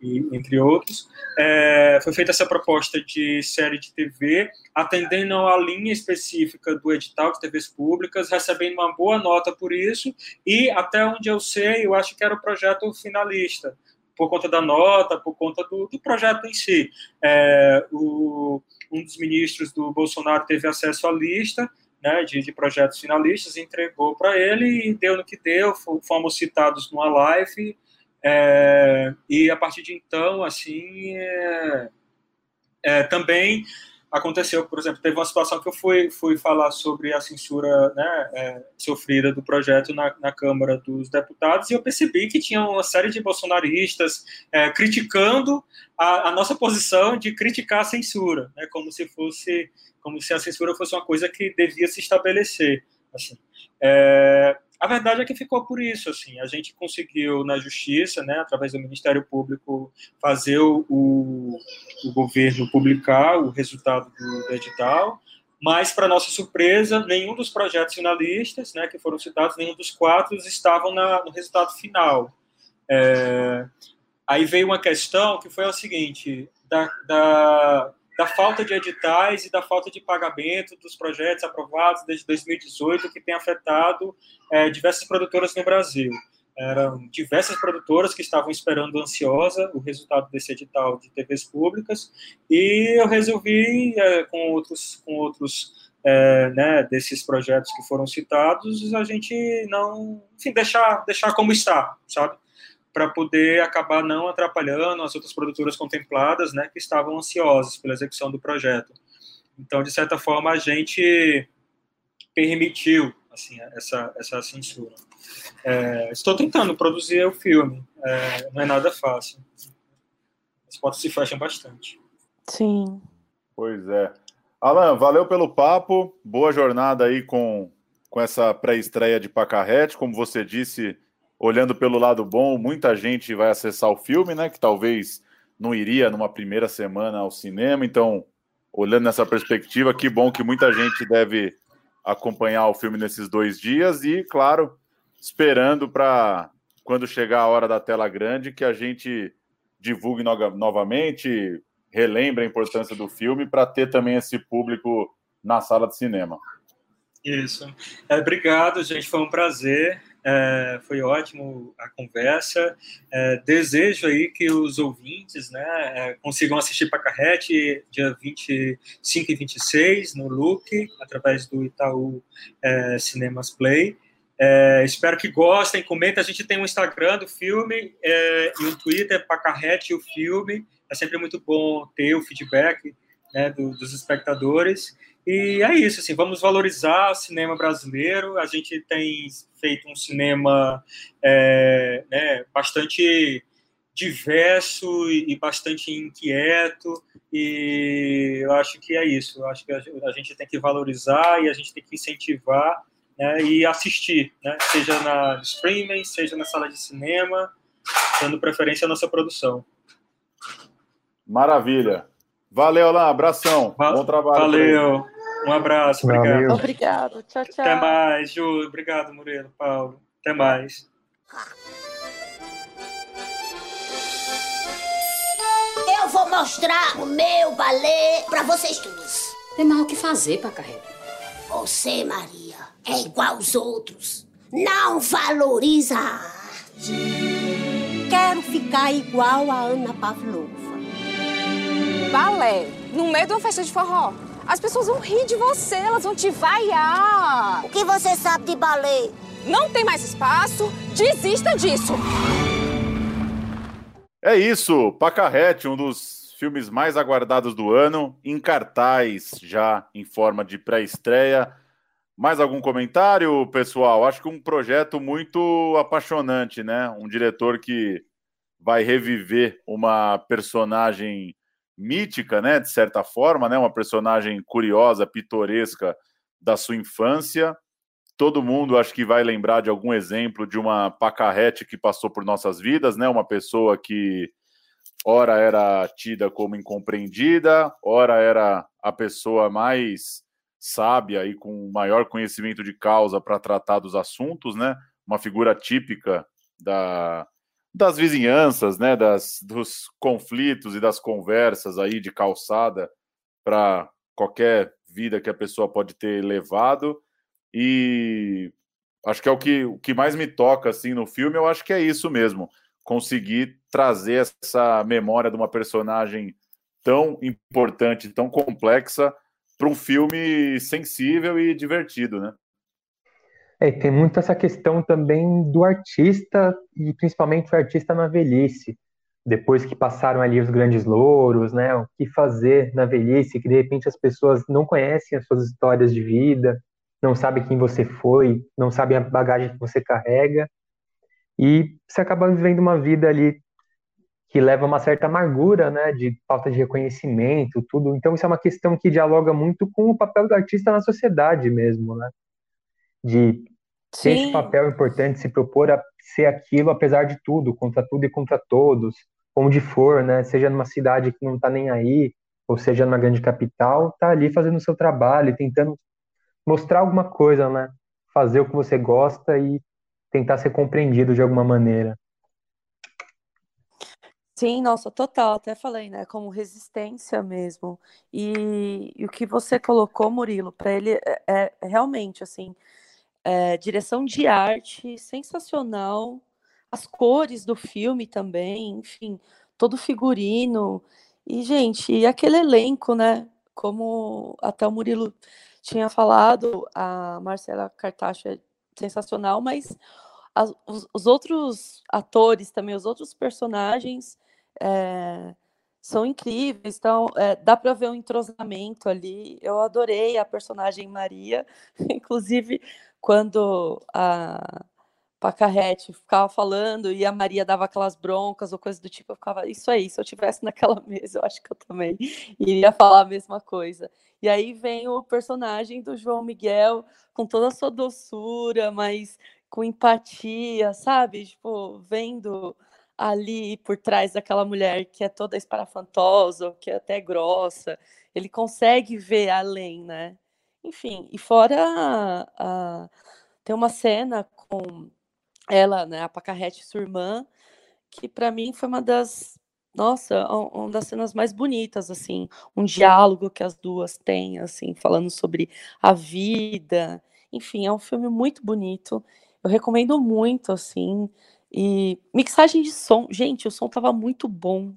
e, entre outros. É, foi feita essa proposta de série de TV, atendendo a linha específica do edital de TVs públicas, recebendo uma boa nota por isso, e até onde eu sei, eu acho que era o projeto finalista, por conta da nota, por conta do, do projeto em si. É, o, um dos ministros do Bolsonaro teve acesso à lista, né, de, de, projetos finalistas, entregou para ele e deu no que deu. Fomos citados numa live é, e a partir de então, assim, é, é, também aconteceu, por exemplo, teve uma situação que eu fui, fui falar sobre a censura né, é, sofrida do projeto na, na, Câmara dos Deputados e eu percebi que tinha uma série de bolsonaristas é, criticando a, a, nossa posição de criticar a censura, né, como se fosse, como se a censura fosse uma coisa que devia se estabelecer. Assim. É, a verdade é que ficou por isso, assim, a gente conseguiu na justiça, né, através do Ministério Público, fazer o, o governo publicar o resultado do, do edital, mas, para nossa surpresa, nenhum dos projetos finalistas, né, que foram citados, nenhum dos quatro estavam na, no resultado final. É, aí veio uma questão que foi a seguinte, da, da da falta de editais e da falta de pagamento dos projetos aprovados desde 2018, que tem afetado é, diversas produtoras no Brasil. Eram diversas produtoras que estavam esperando ansiosa o resultado desse edital de TVs públicas, e eu resolvi, é, com outros, com outros é, né, desses projetos que foram citados, a gente não, enfim, deixar, deixar como está, sabe? Para poder acabar não atrapalhando as outras produtoras contempladas, né, que estavam ansiosas pela execução do projeto. Então, de certa forma, a gente permitiu assim essa essa censura. É, estou tentando produzir o filme, é, não é nada fácil. As portas se fecham bastante. Sim. Pois é. Alan, valeu pelo papo, boa jornada aí com, com essa pré-estreia de Pacarrete. Como você disse, olhando pelo lado bom, muita gente vai acessar o filme, né? Que talvez não iria numa primeira semana ao cinema. Então, olhando nessa perspectiva, que bom que muita gente deve acompanhar o filme nesses dois dias e, claro, esperando para quando chegar a hora da tela grande que a gente divulgue no novamente, relembre a importância do filme para ter também esse público na sala de cinema. Isso. É, obrigado, gente. Foi um prazer. É, foi ótimo a conversa. É, desejo aí que os ouvintes né, é, consigam assistir Pacarrete dia 25 e 26 no Look, através do Itaú é, Cinemas Play. É, espero que gostem, comentem. A gente tem um Instagram do filme é, e um Twitter, Pacarrete o filme. É sempre muito bom ter o feedback né, do, dos espectadores. E é isso, assim, vamos valorizar o cinema brasileiro. A gente tem feito um cinema é, né, bastante diverso e bastante inquieto, e eu acho que é isso. Eu acho que a gente tem que valorizar e a gente tem que incentivar né, e assistir, né, seja na streaming, seja na sala de cinema, dando preferência à nossa produção. Maravilha. Valeu, Alain. Abração. Bom trabalho. Valeu. Um abraço. Obrigado. Obrigado. Tchau, tchau. Até mais, Ju. Obrigado, Murilo, Paulo. Até mais. Eu vou mostrar o meu balé para vocês todos. Tem mais o que fazer, Pacarreta. Você, Maria, é igual aos outros. Não valoriza a arte. Quero ficar igual a Ana Pavlova. Balé, no meio de uma festa de forró. As pessoas vão rir de você, elas vão te vaiar. O que você sabe de balé? Não tem mais espaço, desista disso. É isso, Pacarrete, um dos filmes mais aguardados do ano, em cartaz já em forma de pré-estreia. Mais algum comentário, pessoal? Acho que um projeto muito apaixonante, né? Um diretor que vai reviver uma personagem mítica, né, de certa forma, né, uma personagem curiosa, pitoresca da sua infância. Todo mundo acho que vai lembrar de algum exemplo de uma pacarrete que passou por nossas vidas, né, uma pessoa que ora era tida como incompreendida, ora era a pessoa mais sábia e com maior conhecimento de causa para tratar dos assuntos, né? Uma figura típica da das vizinhanças, né, das, dos conflitos e das conversas aí de calçada para qualquer vida que a pessoa pode ter levado. E acho que é o que, o que mais me toca assim no filme, eu acho que é isso mesmo, conseguir trazer essa memória de uma personagem tão importante, tão complexa para um filme sensível e divertido, né? É, tem muito essa questão também do artista e principalmente o artista na velhice. Depois que passaram ali os grandes louros, né? O que fazer na velhice, que de repente as pessoas não conhecem as suas histórias de vida, não sabem quem você foi, não sabem a bagagem que você carrega. E você acaba vivendo uma vida ali que leva uma certa amargura, né, de falta de reconhecimento, tudo. Então isso é uma questão que dialoga muito com o papel do artista na sociedade mesmo, né? De ter esse papel importante, se propor a ser aquilo apesar de tudo, contra tudo e contra todos, onde for, né? Seja numa cidade que não está nem aí, ou seja numa grande capital, tá ali fazendo o seu trabalho, tentando mostrar alguma coisa, né? Fazer o que você gosta e tentar ser compreendido de alguma maneira. Sim, nossa, total. Até falei, né? Como resistência mesmo. E, e o que você colocou, Murilo, para ele é, é, realmente assim é, direção de arte sensacional, as cores do filme também, enfim, todo figurino. E, gente, e aquele elenco, né? Como até o Murilo tinha falado, a Marcela Cartacho é sensacional, mas as, os, os, outros atores também, os outros personagens é, são incríveis. Então, é, dá para ver um entrosamento ali. Eu adorei a personagem Maria, [LAUGHS] inclusive quando a Pacarrete ficava falando e a Maria dava aquelas broncas ou coisa do tipo, eu ficava, isso aí, se eu tivesse [LAUGHS] naquela mesa, eu acho que eu também iria falar a mesma coisa. E aí vem o personagem do João Miguel com toda a sua doçura, mas com empatia, sabe? Tipo, vendo ali por trás daquela mulher que é toda esparafantosa, que é até grossa, ele consegue ver além, né? Enfim, e fora a, a, tem uma cena com ela, né, a Pacarrete, sua irmã, que para mim foi uma das, nossa, uma das cenas mais bonitas, assim, um diálogo que as duas têm, assim, falando sobre a vida. Enfim, é um filme muito bonito. Eu recomendo muito, assim. E mixagem de som, gente, o som tava muito bom.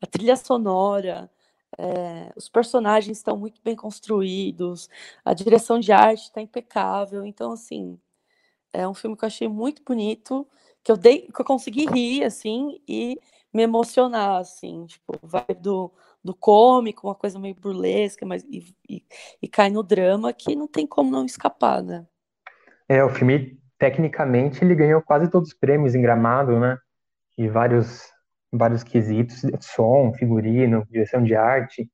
A trilha sonora, é, os personagens estão muito bem construídos, a direção de arte está impecável. Então, assim, é um filme que eu achei muito bonito, que eu dei, que eu consegui rir, assim, e me emocionar, assim, tipo, vai do, do cômico, uma coisa meio burlesca, mas e, e, e cai no drama que não tem como não escapar, né? É, o filme, tecnicamente, ele ganhou quase todos os prêmios em Gramado, né? E vários vários quesitos, som, figurino, direção de arte.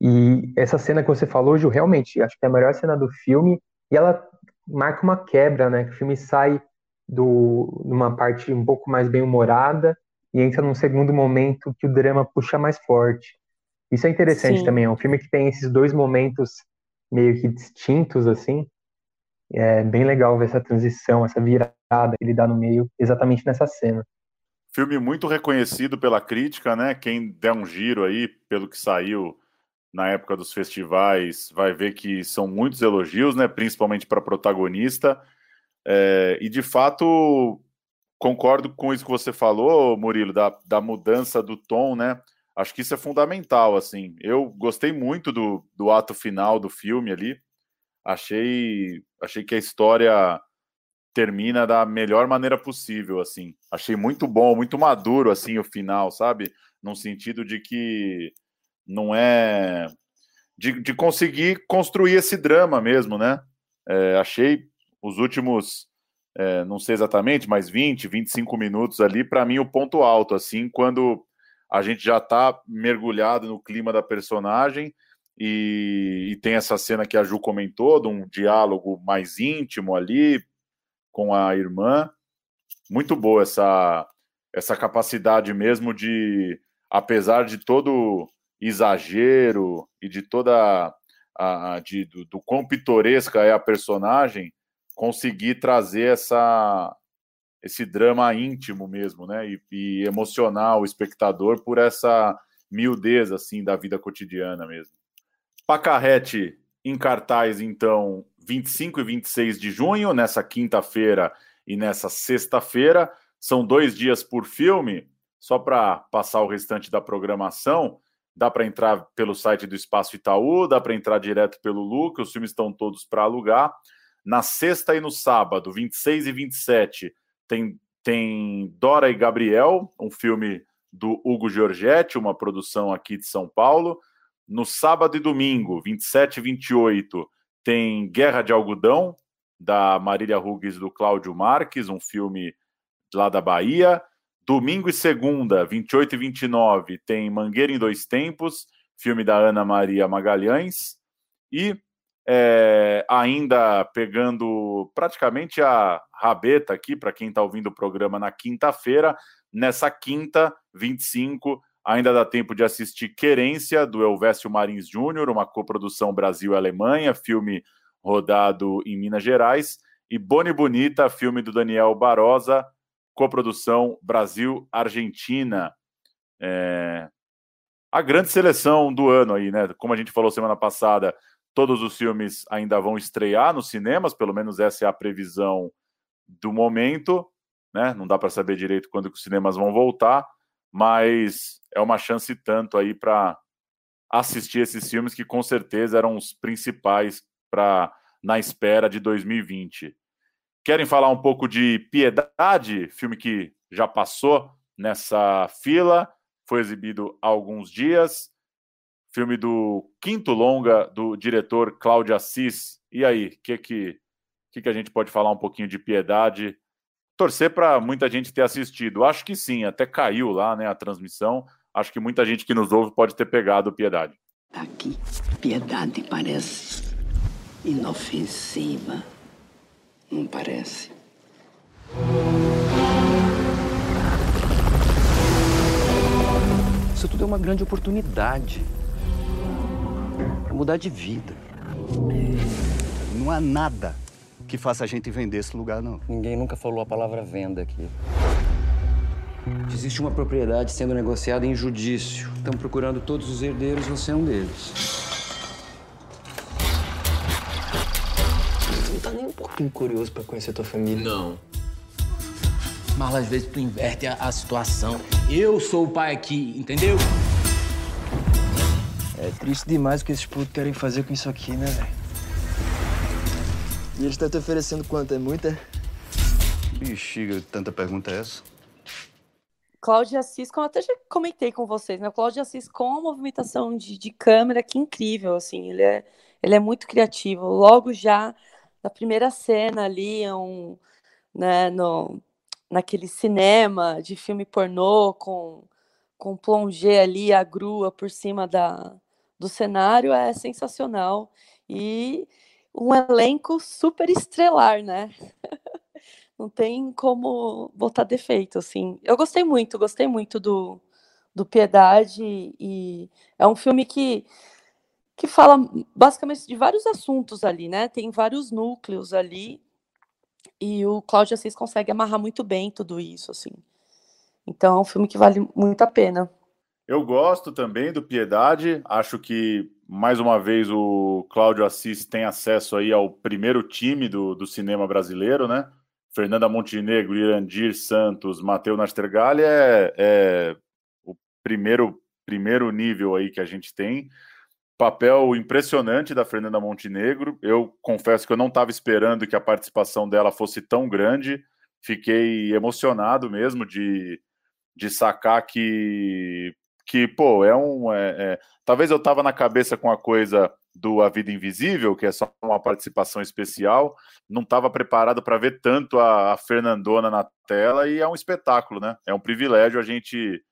E essa cena que você falou, Ju, realmente, acho que é a melhor cena do filme, e ela marca uma quebra, né? Que o filme sai do numa parte um pouco mais bem-humorada e entra num segundo momento que o drama puxa mais forte. Isso é interessante Sim. também, é um filme que tem esses dois momentos meio que distintos, assim. É bem legal ver essa transição, essa virada que ele dá no meio, exatamente nessa cena. Filme muito reconhecido pela crítica, né? Quem der um giro aí, pelo que saiu na época dos festivais, vai ver que são muitos elogios, né? Principalmente para protagonista. É, e de fato, concordo com isso que você falou, Murilo, da, da mudança do tom, né? Acho que isso é fundamental, assim. Eu gostei muito do, do ato final do filme ali. Achei, achei que a história termina da melhor maneira possível, assim. Achei muito bom, muito maduro, assim, o final, sabe? Num sentido de que não é... De, de conseguir construir esse drama mesmo, né? É, achei os últimos, é, não sei exatamente, mas 20, 25 minutos ali, para mim, o ponto alto, assim, quando a gente já está mergulhado no clima da personagem e, e, tem essa cena que a Ju comentou, de um diálogo mais íntimo ali com a irmã. Muito boa essa, essa capacidade mesmo de, apesar de todo exagero e de toda a, de, do, do quão pitoresca é a personagem, conseguir trazer essa, esse drama íntimo mesmo, né? E, e emocionar o espectador por essa miudez assim da vida cotidiana mesmo. Pacarrete em cartaz, então, 25 e 26 de junho, nessa quinta-feira e nessa sexta-feira. São dois dias por filme. Só para passar o restante da programação, dá para entrar pelo site do Espaço Itaú, dá para entrar direto pelo Lu, que os filmes estão todos para alugar. Na sexta e no sábado, 26 e 27, tem, tem Dora e Gabriel, um filme do Hugo Giorgetti, uma produção aqui de São Paulo. No sábado e domingo, 27 e 28, tem Guerra de Algodão, da Marília Rugues do Cláudio Marques, um filme lá da Bahia. Domingo e segunda, 28 e 29, tem Mangueira em Dois Tempos, filme da Ana Maria Magalhães. E é, ainda pegando praticamente a rabeta aqui, para quem está ouvindo o programa na quinta-feira. Nessa quinta, 25, ainda dá tempo de assistir Querência, do Elvésio Marins Júnior, uma coprodução Brasil-Alemanha, filme rodado em Minas Gerais. E Boni Bonita, filme do Daniel Barosa, coprodução Brasil-Argentina. É... A grande seleção do ano aí, né? Como a gente falou semana passada, Todos os filmes ainda vão estrear nos cinemas, pelo menos essa é a previsão do momento, né? Não dá para saber direito quando que os cinemas vão voltar, mas é uma chance tanto aí para assistir esses filmes que com certeza eram os principais para na espera de 2020. Querem falar um pouco de Piedade, filme que já passou nessa fila, foi exibido há alguns dias filme do quinto longa do diretor Cláudio Assis. E aí, o que, que, que, que a gente pode falar um pouquinho de piedade? Torcer para muita gente ter assistido. Acho que sim, até caiu lá né, a transmissão. Acho que muita gente que nos ouve pode ter pegado piedade. Aqui, piedade parece inofensiva. Não parece? Isso tudo é uma grande oportunidade para mudar de vida. Não há nada que faça a gente vender esse lugar, não. Ninguém nunca falou a palavra venda aqui. Existe uma propriedade sendo negociada em judício. Estão procurando todos os herdeiros, você é um deles. Você não tá nem um pouquinho curioso para conhecer tua família? Não. Mas às vezes tu inverte a, a situação. Eu sou o pai aqui, entendeu? É triste demais o que esses putos querem fazer com isso aqui, né, velho? E eles estão te oferecendo quanto? É muita? Bexiga, tanta pergunta é essa? Cláudia Assis, como eu até já comentei com vocês, né? O Cláudio Assis com a movimentação de, de câmera, que incrível, assim, ele é, ele é muito criativo. Logo já na primeira cena ali, um, né, no, naquele cinema de filme pornô com, com plongé ali, a grua por cima da, do cenário é sensacional e um elenco super estrelar, né? [LAUGHS] Não tem como botar defeito, assim. Eu gostei muito, gostei muito do, do Piedade e é um filme que que fala basicamente de vários assuntos ali, né? Tem vários núcleos ali e o Cláudio Assis consegue amarrar muito bem tudo isso, assim. Então é um filme que vale muito a pena. Eu gosto também do Piedade. Acho que, mais uma vez, o Cláudio Assis tem acesso aí ao primeiro time do, do cinema brasileiro, né? Fernanda Montenegro, Irandir Santos, Matheus Nastergalli é, é o primeiro primeiro nível aí que a gente tem. Papel impressionante da Fernanda Montenegro. Eu confesso que eu não estava esperando que a participação dela fosse tão grande. Fiquei emocionado mesmo de, de sacar que, que pô, é um. É, é... Talvez eu estava na cabeça com a coisa do A Vida Invisível, que é só uma participação especial, não estava preparado para ver tanto a, a, Fernandona na tela e é um espetáculo, né? É um privilégio a gente,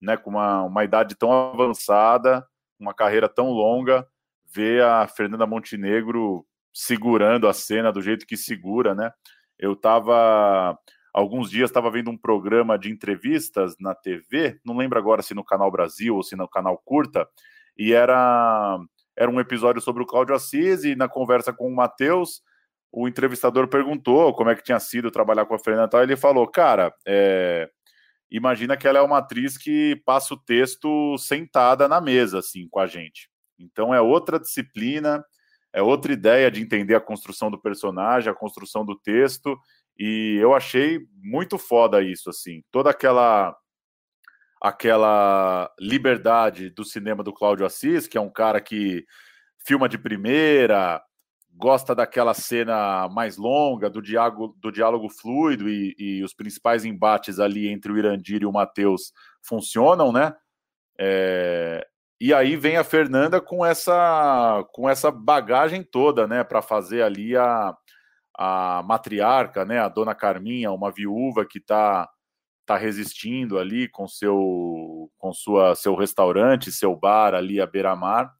né, com uma, uma idade tão avançada, uma carreira tão longa, ver a Fernanda Montenegro segurando a cena do jeito que segura, né? Eu estava alguns dias estava vendo um programa de entrevistas na TV, não lembro agora se no canal Brasil ou se no canal Curta, e era era um episódio sobre o Cláudio Assis e na conversa com o Matheus, o entrevistador perguntou como é que tinha sido trabalhar com a Fernanda e ele falou, cara, é, imagina que ela é uma atriz que passa o texto sentada na mesa, assim, com a gente. Então é outra disciplina, é outra ideia de entender a construção do personagem, a construção do texto, e eu achei muito foda isso, assim, toda aquela aquela liberdade do cinema do Cláudio Assis, que é um cara que filma de primeira, gosta daquela cena mais longa, do diálogo, do diálogo fluido e, e os principais embates ali entre o Irandir e o Matheus funcionam, né? É, e aí vem a Fernanda com essa com essa bagagem toda, né, para fazer ali a, a matriarca, né, a dona Carminha, uma viúva que está está resistindo ali com seu com sua seu restaurante, seu bar ali à beira-mar.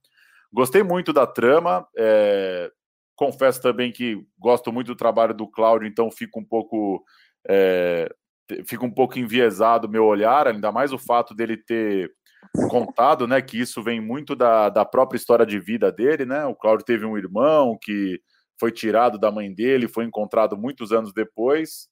Gostei muito da trama. É, confesso também que gosto muito do trabalho do Cláudio, então fico um pouco é, fico um pouco enviesado meu olhar, ainda mais o fato dele ter contado, né, que isso vem muito da, da própria história de vida dele, né? O Cláudio teve um irmão que foi tirado da mãe dele, foi encontrado muitos anos depois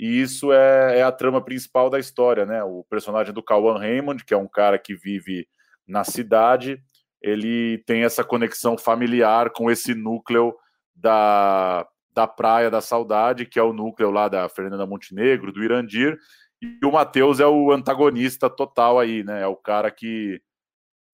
e isso é, é, a trama principal da história, né? O personagem do Kawan Raymond, que é um cara que vive na cidade, ele tem essa conexão familiar com esse núcleo da, da Praia da Saudade, que é o núcleo lá da Fernanda Montenegro, do Irandir, e o Matheus é o antagonista total aí, né? É o cara que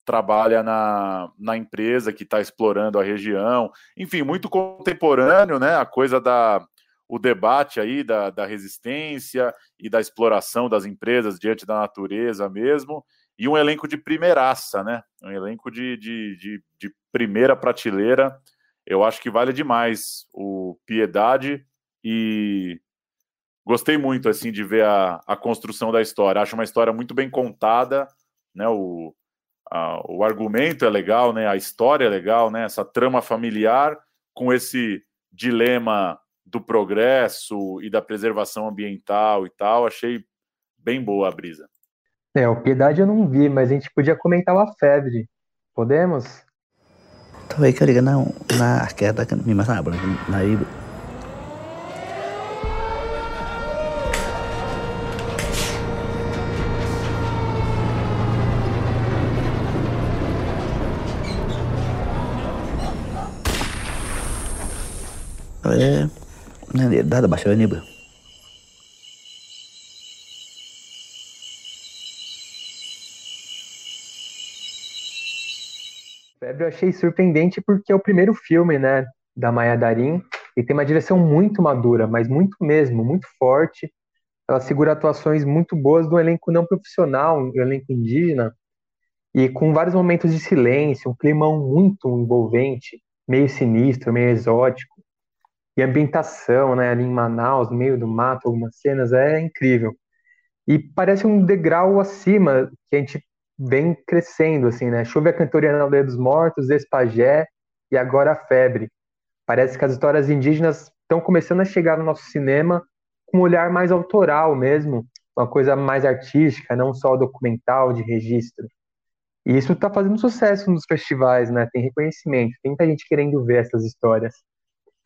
trabalha na, na empresa, que está explorando a região. Enfim, muito contemporâneo, né? A coisa da, o debate aí da, da resistência e da exploração das empresas diante da natureza mesmo, e um elenco de primeiraça, né? Um elenco de, de, de, de primeira prateleira. Eu acho que vale demais o Piedade e gostei muito assim de ver a, a construção da história. Acho uma história muito bem contada, né? O, a, o argumento é legal, né? A história é legal, né? Essa trama familiar com esse dilema do progresso e da preservação ambiental e tal. Achei bem boa a brisa. É, o Piedade eu não vi, mas a gente podia comentar o A Febre. Podemos? Thôi cái này nó na kẻ ta cái mình mà sao bahasa ini, Bu. Febre eu achei surpreendente porque é o primeiro filme, né, da Maya Darin e tem uma direção muito madura, mas muito mesmo, muito forte. Ela segura atuações muito boas do elenco não profissional, um elenco indígena, e com vários momentos de silêncio, um climão muito envolvente, meio sinistro, meio exótico. E a ambientação, né, ali em Manaus, no meio do mato, algumas cenas, é incrível. E parece um degrau acima que a gente vem crescendo, assim, né? Chuva a cantoria na Aldeia dos Mortos, Espagé e agora a Febre. Parece que as histórias indígenas estão começando a chegar no nosso cinema com um olhar mais autoral mesmo, uma coisa mais artística, não só documental, de registro. E isso está fazendo sucesso nos festivais, né? Tem reconhecimento, tem muita gente querendo ver essas histórias.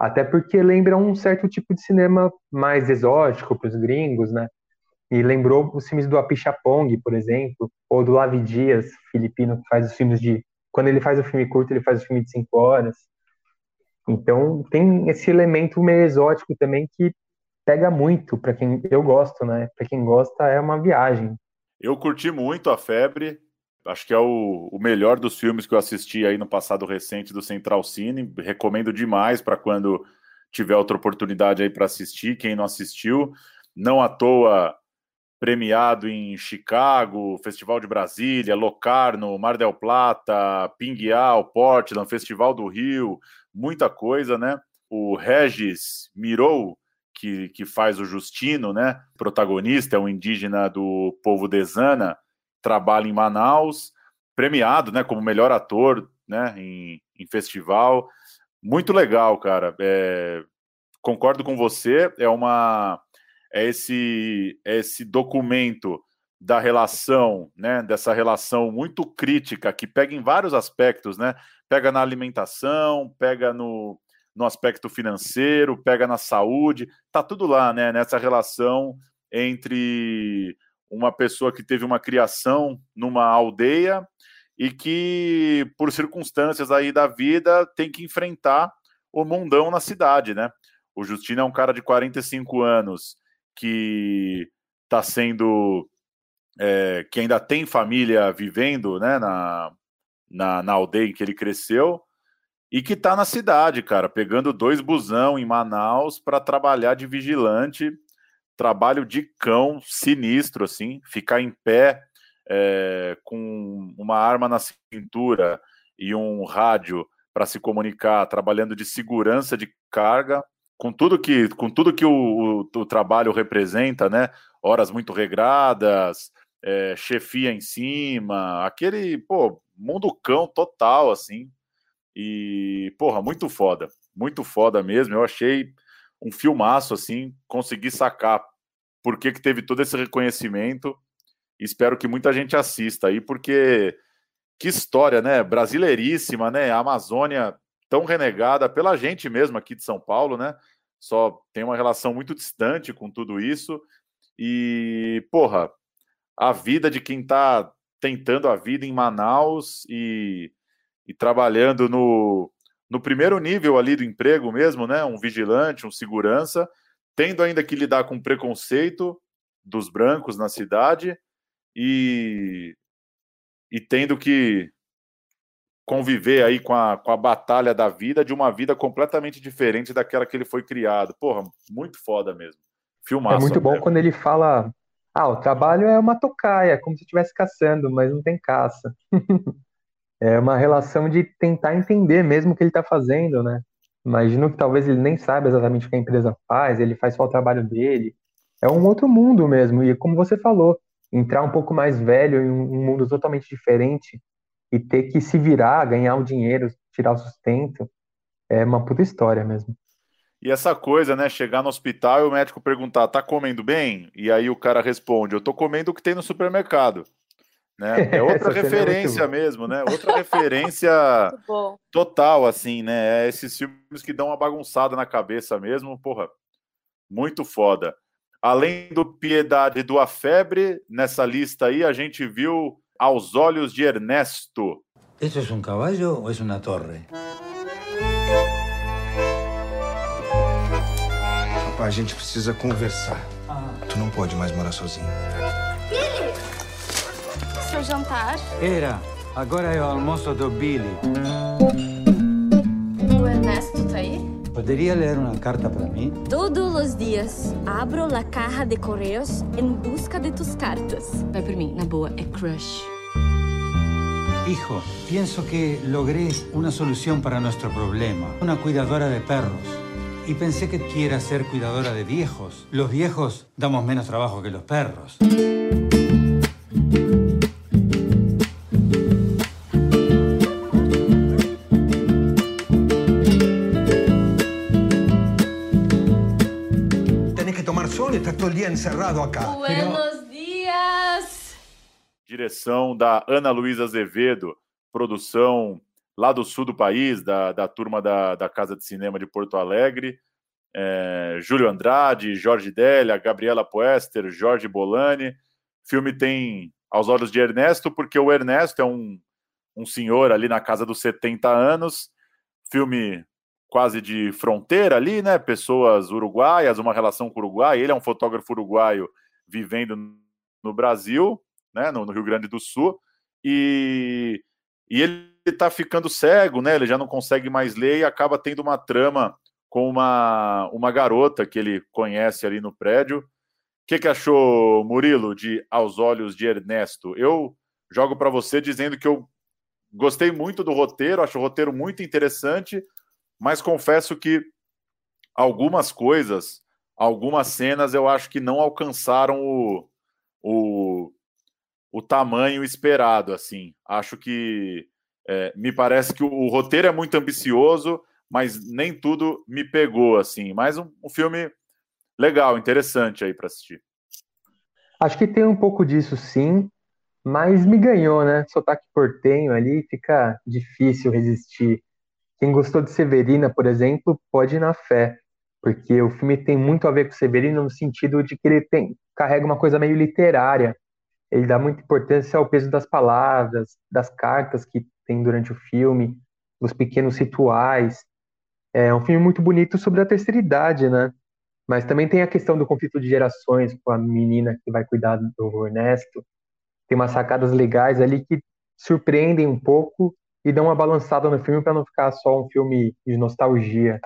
Até porque lembra um certo tipo de cinema mais exótico para os gringos, né? E lembrou os filmes do Apichapong, por exemplo, ou do Lavi Dias, filipino, que faz os filmes de. Quando ele faz o filme curto, ele faz o filme de cinco horas. Então tem esse elemento meio exótico também que pega muito para quem eu gosto, né? Para quem gosta é uma viagem. Eu curti muito a febre. Acho que é o, o melhor dos filmes que eu assisti aí no passado recente do Central Cine. Recomendo demais para quando tiver outra oportunidade aí para assistir. Quem não assistiu, não à toa premiado em Chicago, Festival de Brasília, Locarno, Mar del Plata, Pinguial, Portland, Festival do Rio, muita coisa, né? O Regis Mirou, que, que faz o Justino, né? Protagonista, é um indígena do povo Desana, trabalha em Manaus, premiado, né? Como melhor ator, né? Em, em festival. Muito legal, cara. É, concordo com você, é uma é esse, é esse documento da relação, né, dessa relação muito crítica que pega em vários aspectos, né? Pega na alimentação, pega no, no aspecto financeiro, pega na saúde, tá tudo lá, né, nessa relação entre uma pessoa que teve uma criação numa aldeia e que por circunstâncias aí da vida tem que enfrentar o mundão na cidade, né? O Justino é um cara de 45 anos que está sendo. É, que ainda tem família vivendo né, na, na, na aldeia em que ele cresceu e que está na cidade, cara, pegando dois busão em Manaus para trabalhar de vigilante, trabalho de cão sinistro, assim, ficar em pé é, com uma arma na cintura e um rádio para se comunicar, trabalhando de segurança de carga, com tudo que, com tudo que o, o, o trabalho representa, né? Horas muito regradas, é, chefia em cima, aquele, pô, mundo cão total, assim. E, porra, muito foda, muito foda mesmo. Eu achei um filmaço, assim, consegui sacar por que, que teve todo esse reconhecimento. Espero que muita gente assista aí, porque que história, né? Brasileiríssima, né? A Amazônia tão renegada pela gente mesmo aqui de São Paulo, né? Só tem uma relação muito distante com tudo isso. E, porra, a vida de quem está tentando a vida em Manaus e, e trabalhando no, no primeiro nível ali do emprego mesmo, né? Um vigilante, um segurança, tendo ainda que lidar com preconceito dos brancos na cidade e, e tendo que conviver aí com a, com a batalha da vida de uma vida completamente diferente daquela que ele foi criado. Porra, muito foda mesmo. Filmaço. É muito bom quando ele fala: ah, o trabalho é uma tocaia, como se estivesse caçando, mas não tem caça. [LAUGHS] é uma relação de tentar entender mesmo o que ele está fazendo, né? Imagino que talvez ele nem saiba exatamente o que a empresa faz, ele faz só o trabalho dele. É um outro mundo mesmo, e como você falou, entrar um pouco mais velho em um mundo totalmente diferente e ter que se virar, ganhar o dinheiro, tirar o sustento, é uma puta história mesmo. E essa coisa, né? Chegar no hospital e o médico perguntar: tá comendo bem? E aí o cara responde: eu tô comendo o que tem no supermercado. Né? É [LAUGHS] outra é referência é mesmo, né? [LAUGHS] Outra referência total, assim, né? É esses filmes que dão uma bagunçada na cabeça mesmo, porra, muito foda. Além do Piedade e do A Febre, nessa lista aí a gente viu aos olhos de Ernesto. ¿Eso es un caballo o es una torre? Papá, a gente precisa conversar. Ah. Tu não pode mais morar sozinho. Jantar? Era. Agora é o almoço do Billy. O Ernesto tá aí? Poderia ler uma carta para mim? Todos os dias abro a caja de correios em busca de tus cartas. Vai por mim, na boa, é crush. Hijo, pienso que logré una solución para nuestro problema. Una cuidadora de perros. Y pensé que quiera ser cuidadora de viejos. Los viejos damos menos trabajo que los perros. Encerrado acá. Buenos dias! Direção da Ana Luísa Azevedo, produção lá do sul do país, da, da turma da, da Casa de Cinema de Porto Alegre. É, Júlio Andrade, Jorge Délia, Gabriela Poester, Jorge Bolani. O filme tem aos olhos de Ernesto, porque o Ernesto é um, um senhor ali na casa dos 70 anos. Filme quase de fronteira ali, né? Pessoas uruguaias, uma relação com o Uruguai. Ele é um fotógrafo uruguaio vivendo no Brasil, né? No, no Rio Grande do Sul. e, e ele está ficando cego, né? Ele já não consegue mais ler e acaba tendo uma trama com uma, uma garota que ele conhece ali no prédio. O que, que achou, Murilo, de Aos Olhos de Ernesto? Eu jogo para você dizendo que eu gostei muito do roteiro, acho o roteiro muito interessante, mas confesso que algumas coisas, algumas cenas, eu acho que não alcançaram o, o, o tamanho esperado. Assim, acho que é, me parece que o, o, roteiro é muito ambicioso, mas nem tudo me pegou. Assim, mas um, um filme legal, interessante aí para assistir. Acho que tem um pouco disso, sim. Mas me ganhou, né? Sotaque portenho ali, fica difícil resistir. Quem gostou de Severina, por exemplo, pode ir na fé, porque o filme tem muito a ver com Severina no sentido de que ele tem, carrega uma coisa meio literária. Ele dá muita importância ao peso das palavras, das cartas que tem durante o filme, dos pequenos rituais. É um filme muito bonito sobre a terceira idade, né? Mas também tem a questão do conflito de gerações com a menina que vai cuidar do Ernesto tem umas sacadas legais ali que surpreendem um pouco e dão uma balançada no filme para não ficar só um filme de nostalgia.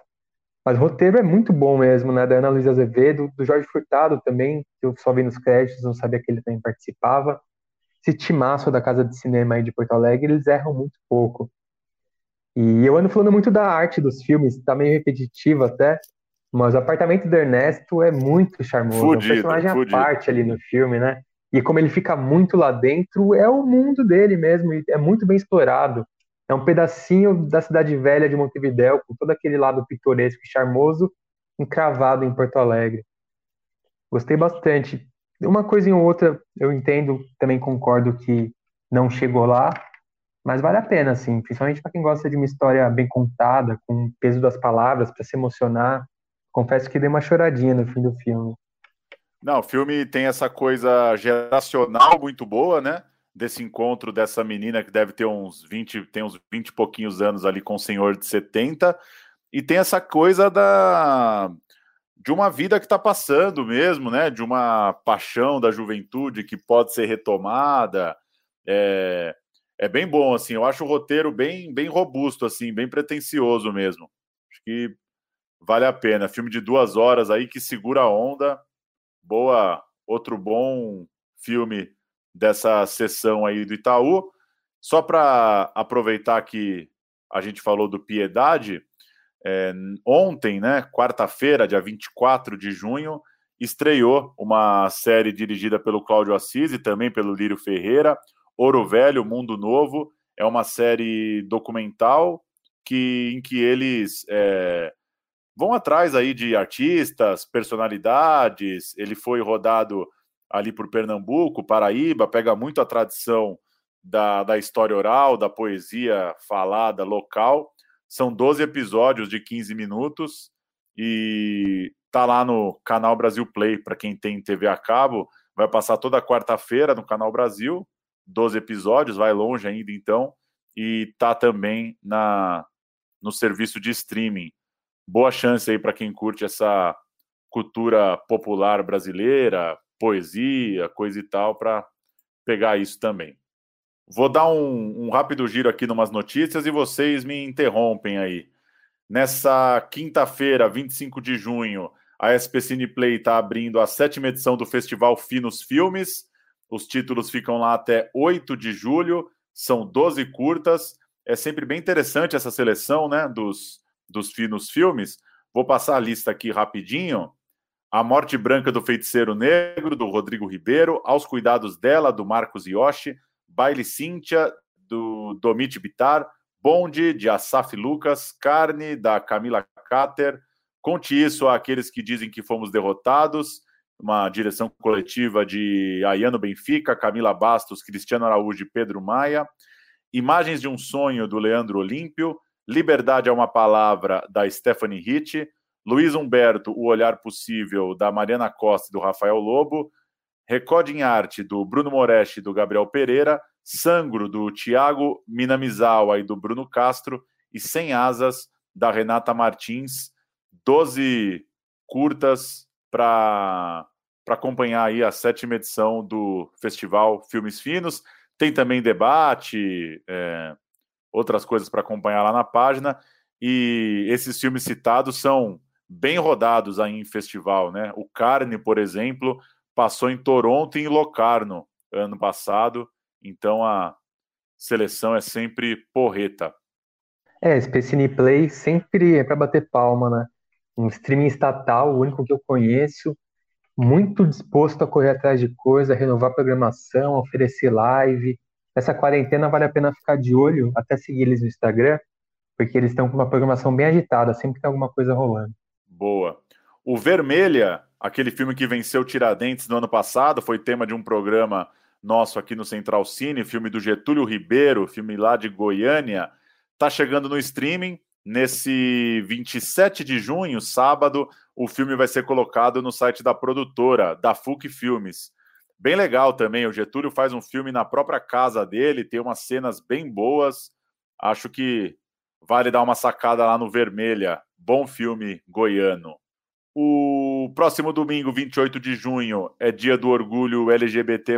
Mas o roteiro é muito bom mesmo, né? Da Ana Luísa Azevedo, do Jorge Furtado também, que eu só vi nos créditos, não sabia que ele também participava. Esse timaço da Casa de Cinema aí de Porto Alegre, eles erram muito pouco. E eu ando falando muito da arte dos filmes, tá meio repetitivo até, mas o apartamento do Ernesto é muito charmoso. Fudido, é um personagem fudido. à parte ali no filme, né? E como ele fica muito lá dentro, é o mundo dele mesmo, e é muito bem explorado. É um pedacinho da cidade velha de Montevidéu, com todo aquele lado pitoresco e charmoso, encravado em Porto Alegre. Gostei bastante. Uma coisa ou outra eu entendo, também concordo que não chegou lá, mas vale a pena, assim, principalmente para quem gosta de uma história bem contada, com o peso das palavras, para se emocionar. Confesso que dei uma choradinha no fim do filme. Não, o filme tem essa coisa geracional muito boa, né? Desse encontro dessa menina que deve ter uns 20, tem uns 20 e pouquinhos anos ali com o senhor de 70, e tem essa coisa da de uma vida que está passando mesmo, né? De uma paixão da juventude que pode ser retomada. É, é bem bom, assim. Eu acho o roteiro bem, bem robusto, assim, bem pretencioso mesmo. Acho que vale a pena. Filme de duas horas aí que segura a onda boa, outro bom filme dessa sessão aí do Itaú. Só para aproveitar que a gente falou do Piedade, é, ontem, né, quarta-feira, dia 24 de junho, estreou uma série dirigida pelo Cláudio Assis e também pelo Lírio Ferreira, Ouro Velho, Mundo Novo. É uma série documental que, em que eles é, vão atrás aí de artistas, personalidades. Ele foi rodado ali por Pernambuco, Paraíba, pega muito a tradição da, da história oral, da poesia falada local. São 12 episódios de 15 minutos e tá lá no canal Brasil Play para quem tem TV a cabo. Vai passar toda quarta-feira no canal Brasil, 12 episódios, vai longe ainda então, e tá também na no serviço de streaming boa chance aí para quem curte essa cultura popular brasileira, poesia, coisa e tal, para pegar isso também. Vou dar um, um rápido giro aqui numas notícias e vocês me interrompem aí. Nessa quinta-feira, 25 de junho, a SP Cineplay está abrindo a sétima edição do Festival Finos Filmes. Os títulos ficam lá até 8 de julho, são 12 curtas. É sempre bem interessante essa seleção né, dos, dos finos filmes. Vou passar a lista aqui rapidinho. A Morte Branca do Feiticeiro Negro, do Rodrigo Ribeiro, Aos Cuidados dela, do Marcos Yoshi, Baile Cíntia, do Domit Bitar, Bonde, de Asaf Lucas, Carne, da Camila Cater, Conte Isso àqueles que dizem que fomos derrotados, uma direção coletiva de Ayano Benfica, Camila Bastos, Cristiano Araújo e Pedro Maia, Imagens de um Sonho, do Leandro Olímpio, Liberdade é uma palavra da Stephanie Hitt, Luiz Humberto, O Olhar Possível, da Mariana Costa e do Rafael Lobo, Recorde em Arte, do Bruno Moretti e do Gabriel Pereira, Sangro, do Tiago Minamizawa e do Bruno Castro, e Sem Asas, da Renata Martins. Doze curtas para acompanhar aí a sétima edição do Festival Filmes Finos. Tem também debate, é, outras coisas para acompanhar lá na página. E esses filmes citados são bem rodados aí em festival, né? O Carne, por exemplo, passou em Toronto e em Locarno ano passado, então a seleção é sempre porreta. É, Specine Play sempre é para bater palma, né? Um streaming estatal, o único que eu conheço, muito disposto a correr atrás de coisa, renovar programação, oferecer live. Essa quarentena vale a pena ficar de olho, até seguir eles no Instagram, porque eles estão com uma programação bem agitada, sempre tem alguma coisa rolando. Boa. O Vermelha, aquele filme que venceu Tiradentes no ano passado, foi tema de um programa nosso aqui no Central Cine, filme do Getúlio Ribeiro, filme lá de Goiânia, tá chegando no streaming. Nesse 27 de junho, sábado, o filme vai ser colocado no site da produtora, da FUC Filmes. Bem legal também, o Getúlio faz um filme na própria casa dele, tem umas cenas bem boas. Acho que vale dar uma sacada lá no Vermelha. Bom filme goiano. O próximo domingo, 28 de junho, é dia do orgulho LGBT,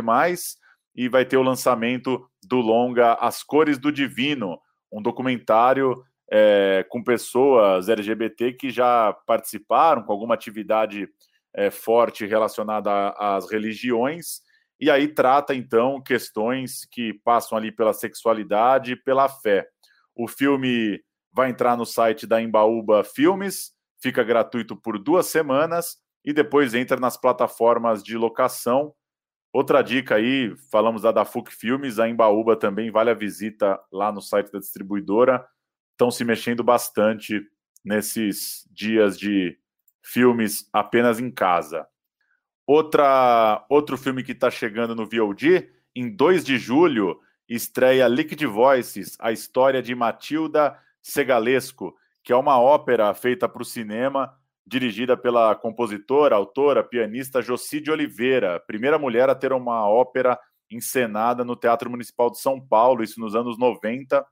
e vai ter o lançamento do longa As Cores do Divino, um documentário é, com pessoas LGBT que já participaram com alguma atividade é, forte relacionada às religiões, e aí trata então questões que passam ali pela sexualidade e pela fé. O filme vai entrar no site da Embaúba Filmes, fica gratuito por duas semanas e depois entra nas plataformas de locação. Outra dica aí, falamos da da FUC Filmes, a Embaúba também vale a visita lá no site da distribuidora estão se mexendo bastante nesses dias de filmes apenas em casa. Outra, outro filme que está chegando no VOD, em 2 de julho, estreia Liquid Voices, a história de Matilda Segalesco, que é uma ópera feita para o cinema, dirigida pela compositora, autora, pianista Jocide Oliveira, primeira mulher a ter uma ópera encenada no Teatro Municipal de São Paulo, isso nos anos 90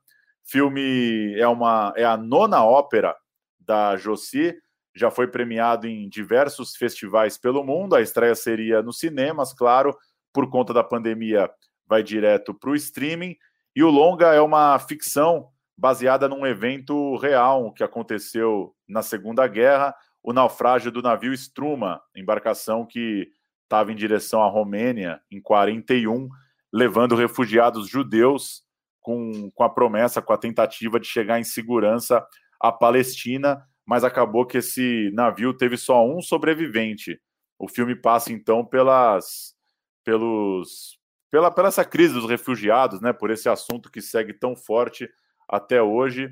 Filme é uma é a nona ópera da Josie, já foi premiado em diversos festivais pelo mundo. A estreia seria nos cinemas, claro, por conta da pandemia, vai direto para o streaming. E o longa é uma ficção baseada num evento real que aconteceu na Segunda Guerra, o naufrágio do navio Struma, embarcação que estava em direção à Romênia em 41, levando refugiados judeus com, com a promessa, com a tentativa de chegar em segurança à Palestina, mas acabou que esse navio teve só um sobrevivente. O filme passa então pelas pelos pela, pela essa crise dos refugiados, né, por esse assunto que segue tão forte até hoje.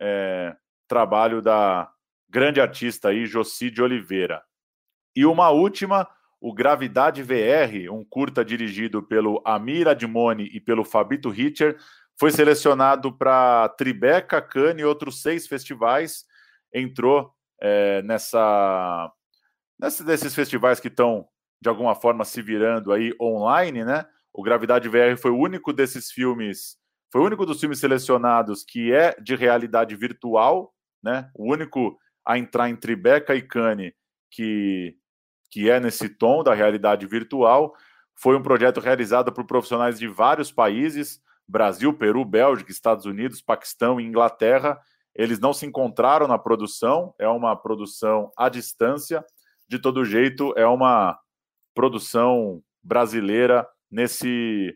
É, trabalho da grande artista aí, Joci de Oliveira. E uma última, o Gravidade VR, um curta dirigido pelo Amir Admoni e pelo Fabito Richer, foi selecionado para Tribeca, Cannes e outros seis festivais. Entrou é, nessa, nessa desses festivais que estão de alguma forma se virando aí online, né? O Gravidade VR foi o único desses filmes, foi o único dos filmes selecionados que é de realidade virtual, né? O único a entrar em Tribeca e Cannes que que é nesse tom da realidade virtual. Foi um projeto realizado por profissionais de vários países. Brasil, Peru, Bélgica, Estados Unidos, Paquistão e Inglaterra. Eles não se encontraram na produção, é uma produção à distância. De todo jeito, é uma produção brasileira nesse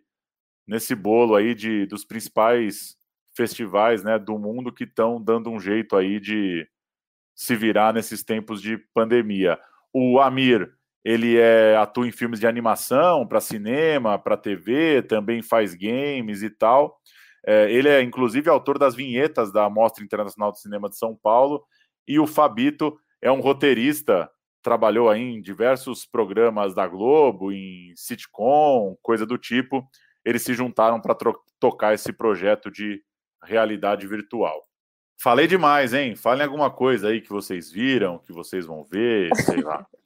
nesse bolo aí de dos principais festivais, né, do mundo que estão dando um jeito aí de se virar nesses tempos de pandemia. O Amir ele é, atua em filmes de animação, para cinema, para TV, também faz games e tal. É, ele é, inclusive, autor das vinhetas da Mostra Internacional de Cinema de São Paulo. E o Fabito é um roteirista, trabalhou aí em diversos programas da Globo, em sitcom, coisa do tipo. Eles se juntaram para tocar esse projeto de realidade virtual. Falei demais, hein? Falem alguma coisa aí que vocês viram, que vocês vão ver, sei lá. [LAUGHS]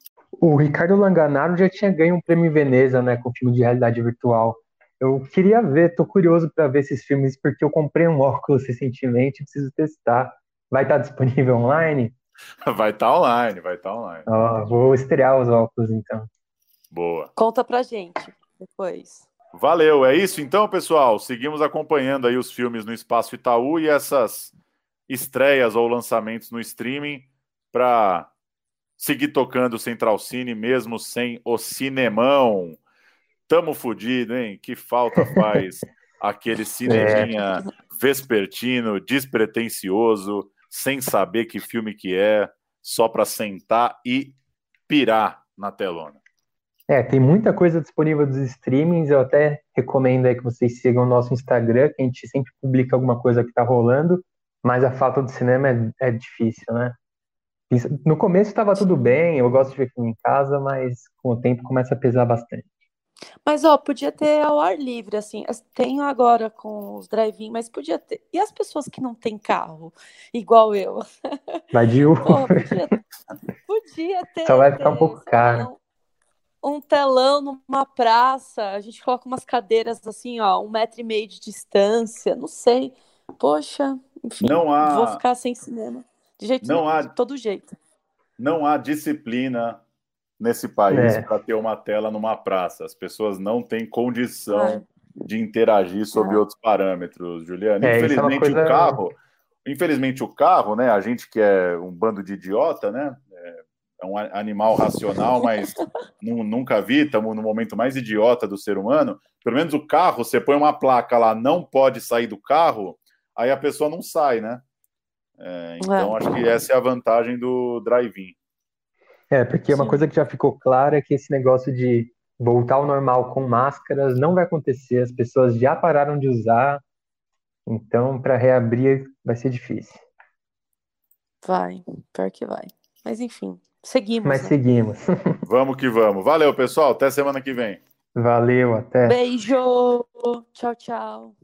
O Ricardo Langanaro já tinha ganho um prêmio em Veneza, né, com filme de realidade virtual. Eu queria ver, tô curioso para ver esses filmes, porque eu comprei um óculos recentemente, preciso testar. Vai estar tá disponível online? [LAUGHS] Vai estar tá online, vai estar tá online. Ó, vou estrear os óculos então. Boa. Conta pra gente depois. Valeu, é isso então, pessoal. Seguimos acompanhando aí os filmes no Espaço Itaú e essas estreias ou lançamentos no streaming para seguir tocando o Central Cine mesmo sem o cinemão. Tamo fudido, hein? Que falta faz [LAUGHS] aquele cineminha é. vespertino, despretensioso, sem saber que filme que é, só para sentar e pirar na telona. É, tem muita coisa disponível dos streamings. Eu até recomendo aí que vocês sigam o nosso Instagram, que a gente sempre publica alguma coisa que tá rolando, mas a falta do cinema é, é difícil, né? No começo estava tudo bem, eu gosto de ver filme em casa, mas com o tempo começa a pesar bastante. Mas, ó, podia ter ao ar livre, assim. Tenho agora com os drive-in, mas podia ter. E as pessoas que não têm carro, igual eu? Vai de [LAUGHS] Uber. Pô, podia, podia, ter. Só vai ficar um pouco caro. Um, telão numa praça, a gente coloca umas cadeiras assim, ó, um metro e meio de distância, não sei. Poxa, enfim, não há... vou ficar sem cinema. De jeito não nenhum, há... de todo jeito. Não há disciplina nesse país é. para ter uma tela numa praça. As pessoas não têm condição é. de interagir sobre é. outros parâmetros, Juliana. É, infelizmente coisa... o carro, infelizmente o carro, né? A gente que é um bando de idiota, né? É um animal racional, mas [LAUGHS] nunca vi, estamos no momento mais idiota do ser humano. Pelo menos o carro, você põe uma placa lá, não pode sair do carro, aí a pessoa não sai, né? É, então, acho que essa é a vantagem do drive-in. É, porque Sim. uma coisa que já ficou clara é que esse negócio de voltar ao normal com máscaras não vai acontecer, as pessoas já pararam de usar, então para reabrir vai ser difícil. Vai, pior que vai. Mas enfim, seguimos. Mas né? seguimos. [LAUGHS] vamos que vamos. Valeu, pessoal. Até semana que vem. Valeu, até. Beijo. Tchau, tchau.